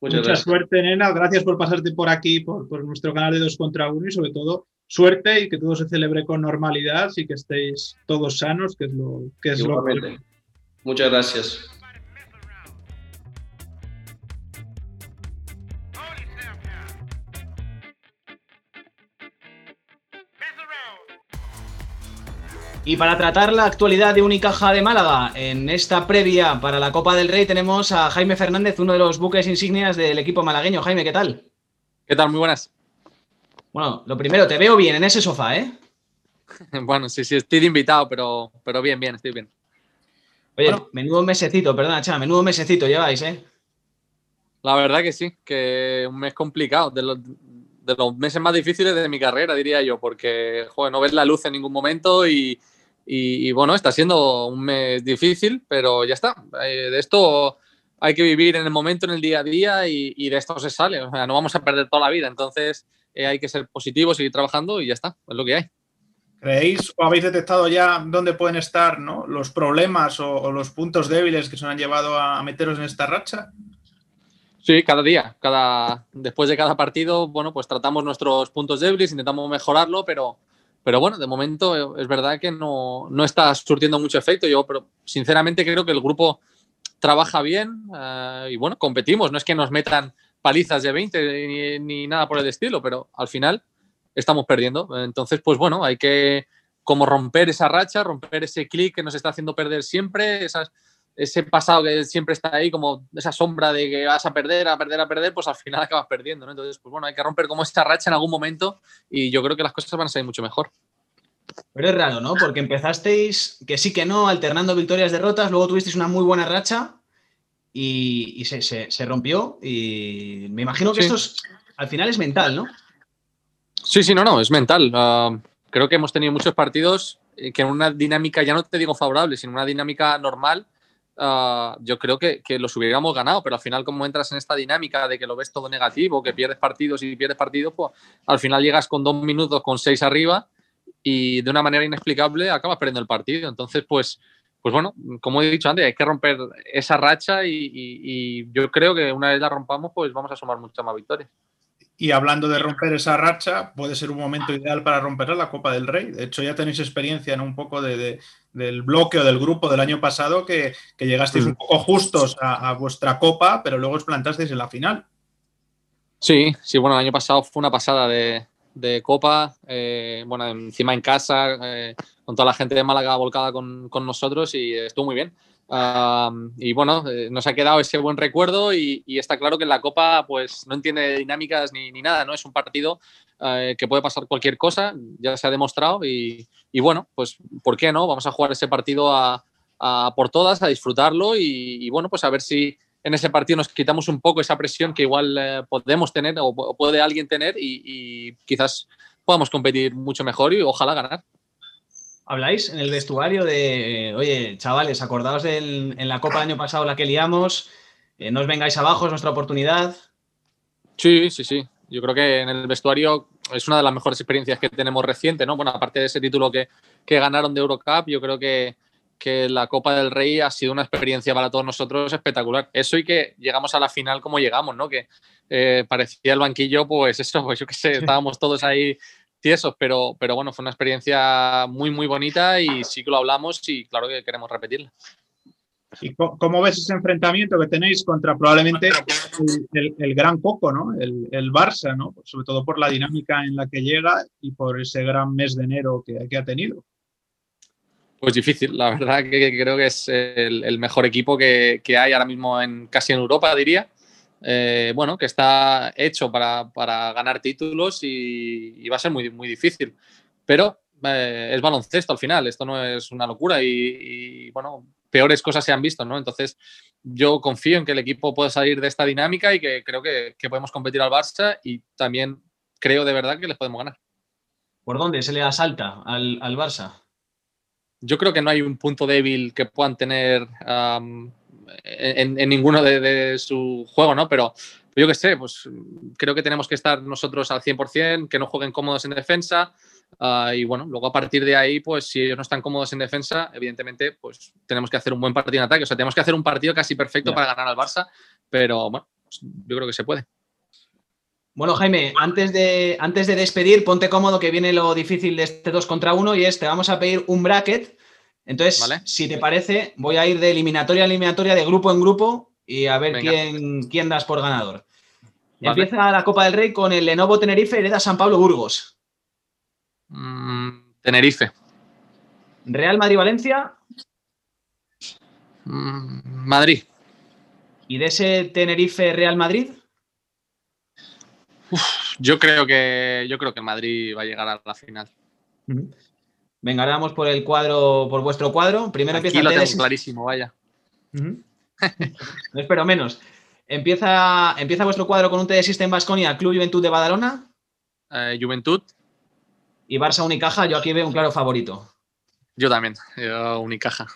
Mucha suerte, nena. Gracias por pasarte por aquí, por, nuestro canal de 2 contra 1 y sobre todo suerte y que todo se celebre con normalidad y que estéis todos sanos, que es lo que es lo Muchas gracias. Y para tratar la actualidad de Unicaja de Málaga, en esta previa para la Copa del Rey tenemos a Jaime Fernández, uno de los buques insignias del equipo malagueño. Jaime, ¿qué tal? ¿Qué tal? Muy buenas. Bueno, lo primero, te veo bien en ese sofá, ¿eh? bueno, sí, sí, estoy de invitado, pero, pero bien, bien, estoy bien. Oye, menudo mesecito, perdona, chava, menudo mesecito lleváis, ¿eh? La verdad que sí, que un mes complicado, de los, de los meses más difíciles de mi carrera, diría yo, porque, no ves la luz en ningún momento y, bueno, está siendo un mes difícil, pero ya está. Eh, de esto hay que vivir en el momento, en el día a día y, de esto se sale. No vamos a perder toda la vida. Entonces eh, hay que ser positivos, seguir trabajando y ya está. Es lo que hay. ¿Creéis o habéis detectado ya dónde pueden estar los problemas o, los puntos débiles que se han llevado a meteros en esta racha? Sí, cada día, cada, después de cada partido, bueno, pues tratamos nuestros puntos débiles, intentamos mejorarlo, pero, pero bueno, de momento es verdad que no, no está surtiendo mucho efecto. Yo, pero sinceramente creo que el grupo trabaja bien eh, y bueno, competimos. No es que nos metan palizas de 20 ni, nada por el estilo, pero al final estamos perdiendo. Entonces, pues bueno, hay que como romper esa racha, romper ese clic que nos está haciendo perder siempre, esas, ese pasado que siempre está ahí, como esa sombra de que vas a perder, a perder, a perder, pues al final acabas perdiendo, ¿no? Entonces, pues bueno, hay que romper como esta racha en algún momento y yo creo que las cosas van a salir mucho mejor. Pero es raro, ¿no? Porque empezasteis que sí que no, alternando victorias, derrotas, luego tuvisteis una muy buena racha y, se, rompió y me imagino que esto al final es mental, ¿no? Sí, sí, no, no, es mental. Ah, creo que hemos tenido muchos partidos eh, que en una dinámica, ya no te digo favorable, sino una dinámica normal, Ah, yo creo que, los hubiéramos ganado, pero al final como entras en esta dinámica de que lo ves todo negativo, que pierdes partidos y pierdes partidos, pues al final llegas con dos minutos, con seis arriba y de una manera inexplicable acabas perdiendo el partido. Entonces, pues, pues bueno, como he dicho antes, hay que romper esa racha y, y yo creo que una vez la rompamos, pues vamos a sumar muchas más victorias. Y hablando de romper esa racha, puede ser un momento ideal para romper la Copa del Rey. De hecho, ya tenéis experiencia en un poco de, del bloque o del grupo del año pasado que, llegasteis un poco justos a, vuestra Copa, pero luego os plantasteis en la final. Sí, sí, bueno, el año pasado fue una pasada de, Copa, eh, bueno, encima en casa, eh, con toda la gente de Málaga volcada con, nosotros y estuvo muy bien. Y bueno, eh, nos ha quedado ese buen recuerdo y, está claro que la Copa pues no entiende dinámicas ni, nada, ¿no? Es un partido eh, que puede pasar cualquier cosa, ya se ha demostrado y, bueno, pues ¿por qué no? Vamos a jugar ese partido a, por todas, a disfrutarlo y, bueno, pues a ver si en ese partido nos quitamos un poco esa presión que igual eh, podemos tener o, puede alguien tener y quizás podamos competir mucho mejor y ojalá ganar habláis en el vestuario de, oye, chavales, acordaos en la Copa del año pasado la que liamos, eh, no os vengáis abajo, es nuestra oportunidad. Sí, sí, sí. Yo creo que en el vestuario es una de las mejores experiencias que tenemos reciente, ¿no? Bueno, aparte de ese título que, ganaron de Eurocup, yo creo que, la Copa del Rey ha sido una experiencia para todos nosotros espectacular. Eso y que llegamos a la final como llegamos, ¿no? Que eh, parecía el banquillo, pues eso, pues yo qué sé, estábamos todos ahí tiesos, pero, pero bueno, fue una experiencia muy, muy bonita y sí que lo hablamos y claro que queremos repetirla. ¿Y cómo ves ese enfrentamiento que tenéis contra probablemente el, gran coco, ¿no? El, el, Barça, ¿no? Sobre todo por la dinámica en la que llega y por ese gran mes de enero que, que ha tenido. Pues difícil, la verdad que creo que es el, mejor equipo que, que, hay ahora mismo en casi en Europa, diría. Eh, bueno, que está hecho para, ganar títulos y, va a ser muy, muy difícil. Pero eh, es baloncesto al final, esto no es una locura y, bueno, peores cosas se han visto, ¿no? Entonces yo confío en que el equipo pueda salir de esta dinámica y que creo que, podemos competir al Barça y también creo de verdad que les podemos ganar. ¿Por dónde se le asalta al, al Barça? Yo creo que no hay un punto débil que puedan tener en, ninguno de, su juego, ¿no? Pero yo qué sé, pues creo que tenemos que estar nosotros al 100%, que no jueguen cómodos en defensa. Ah, y bueno, luego a partir de ahí, pues si ellos no están cómodos en defensa, evidentemente, pues tenemos que hacer un buen partido en ataque. O sea, tenemos que hacer un partido casi perfecto para ganar al Barça, pero bueno, pues, yo creo que se puede. Bueno, Jaime, antes de, antes de despedir, ponte cómodo que viene lo difícil de este 2 contra 1 y es, te vamos a pedir un bracket entonces, si te parece, voy a ir de eliminatoria a eliminatoria, de grupo en grupo y a ver quién, quién, das por ganador. Empieza la Copa del Rey con el Lenovo Tenerife hereda San Pablo Burgos. Mm, Tenerife. Real Madrid-Valencia. Mm, Madrid. ¿Y de ese Tenerife-Real Madrid? yo creo que yo creo que Madrid va a llegar a la final. Venga, ahora vamos por el cuadro, por vuestro cuadro. Primero empieza lo tengo clarísimo, vaya. no espero menos. Empieza, empieza vuestro cuadro con un TD System Basconia, Club Juventud de Badalona. Eh, Juventud. Y Barça Unicaja, yo aquí veo un claro favorito. Yo también, yo Unicaja.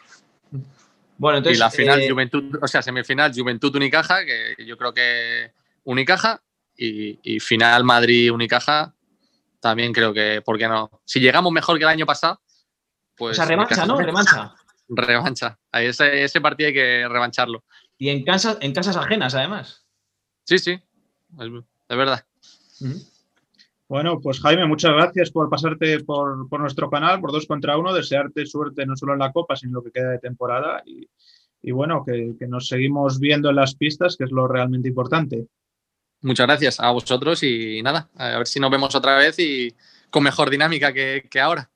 Bueno, entonces. Y la final, eh, Juventud, o sea, semifinal, Juventud Unicaja, que yo creo que Unicaja. Y, y final Madrid Unicaja, también creo que, ¿por qué no? Si llegamos mejor que el año pasado, pues. O sea, revancha, ¿no? Revancha. Revancha. ese, ese partido hay que revancharlo. Y en, casa, en casas ajenas, además. Sí, sí, es, verdad. Bueno, pues Jaime, muchas gracias por pasarte por, nuestro canal, por dos contra uno, desearte suerte no solo en la Copa, sino en lo que queda de temporada y, bueno, que, que, nos seguimos viendo en las pistas, que es lo realmente importante. Muchas gracias a vosotros y nada, a ver si nos vemos otra vez y con mejor dinámica que, ahora.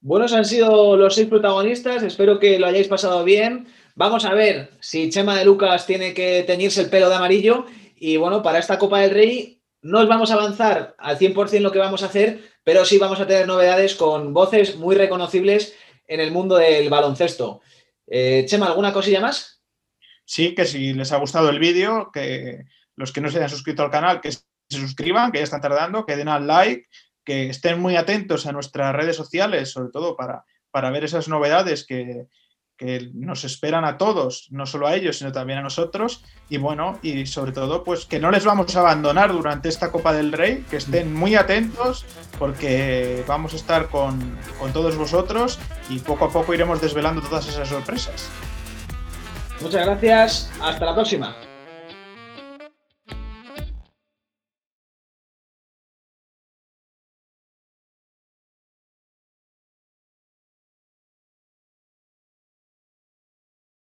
Buenos han sido los seis protagonistas, espero que lo hayáis pasado bien. Vamos a ver si Chema de Lucas tiene que teñirse el pelo de amarillo. Y bueno, para esta Copa del Rey no os vamos a avanzar al 100% lo que vamos a hacer, pero sí vamos a tener novedades con voces muy reconocibles en el mundo del baloncesto. Eh, Chema, ¿alguna cosilla más? Sí, que si les ha gustado el vídeo, que los que no se hayan suscrito al canal, que se suscriban, que ya están tardando, que den al like, que estén muy atentos a nuestras redes sociales, sobre todo para, para ver esas novedades que, nos esperan a todos, no solo a ellos, sino también a nosotros. Y bueno, y sobre todo, pues que no les vamos a abandonar durante esta Copa del Rey, que estén muy atentos, porque vamos a estar con, con todos vosotros y poco a poco iremos desvelando todas esas sorpresas. Muchas gracias, hasta la próxima.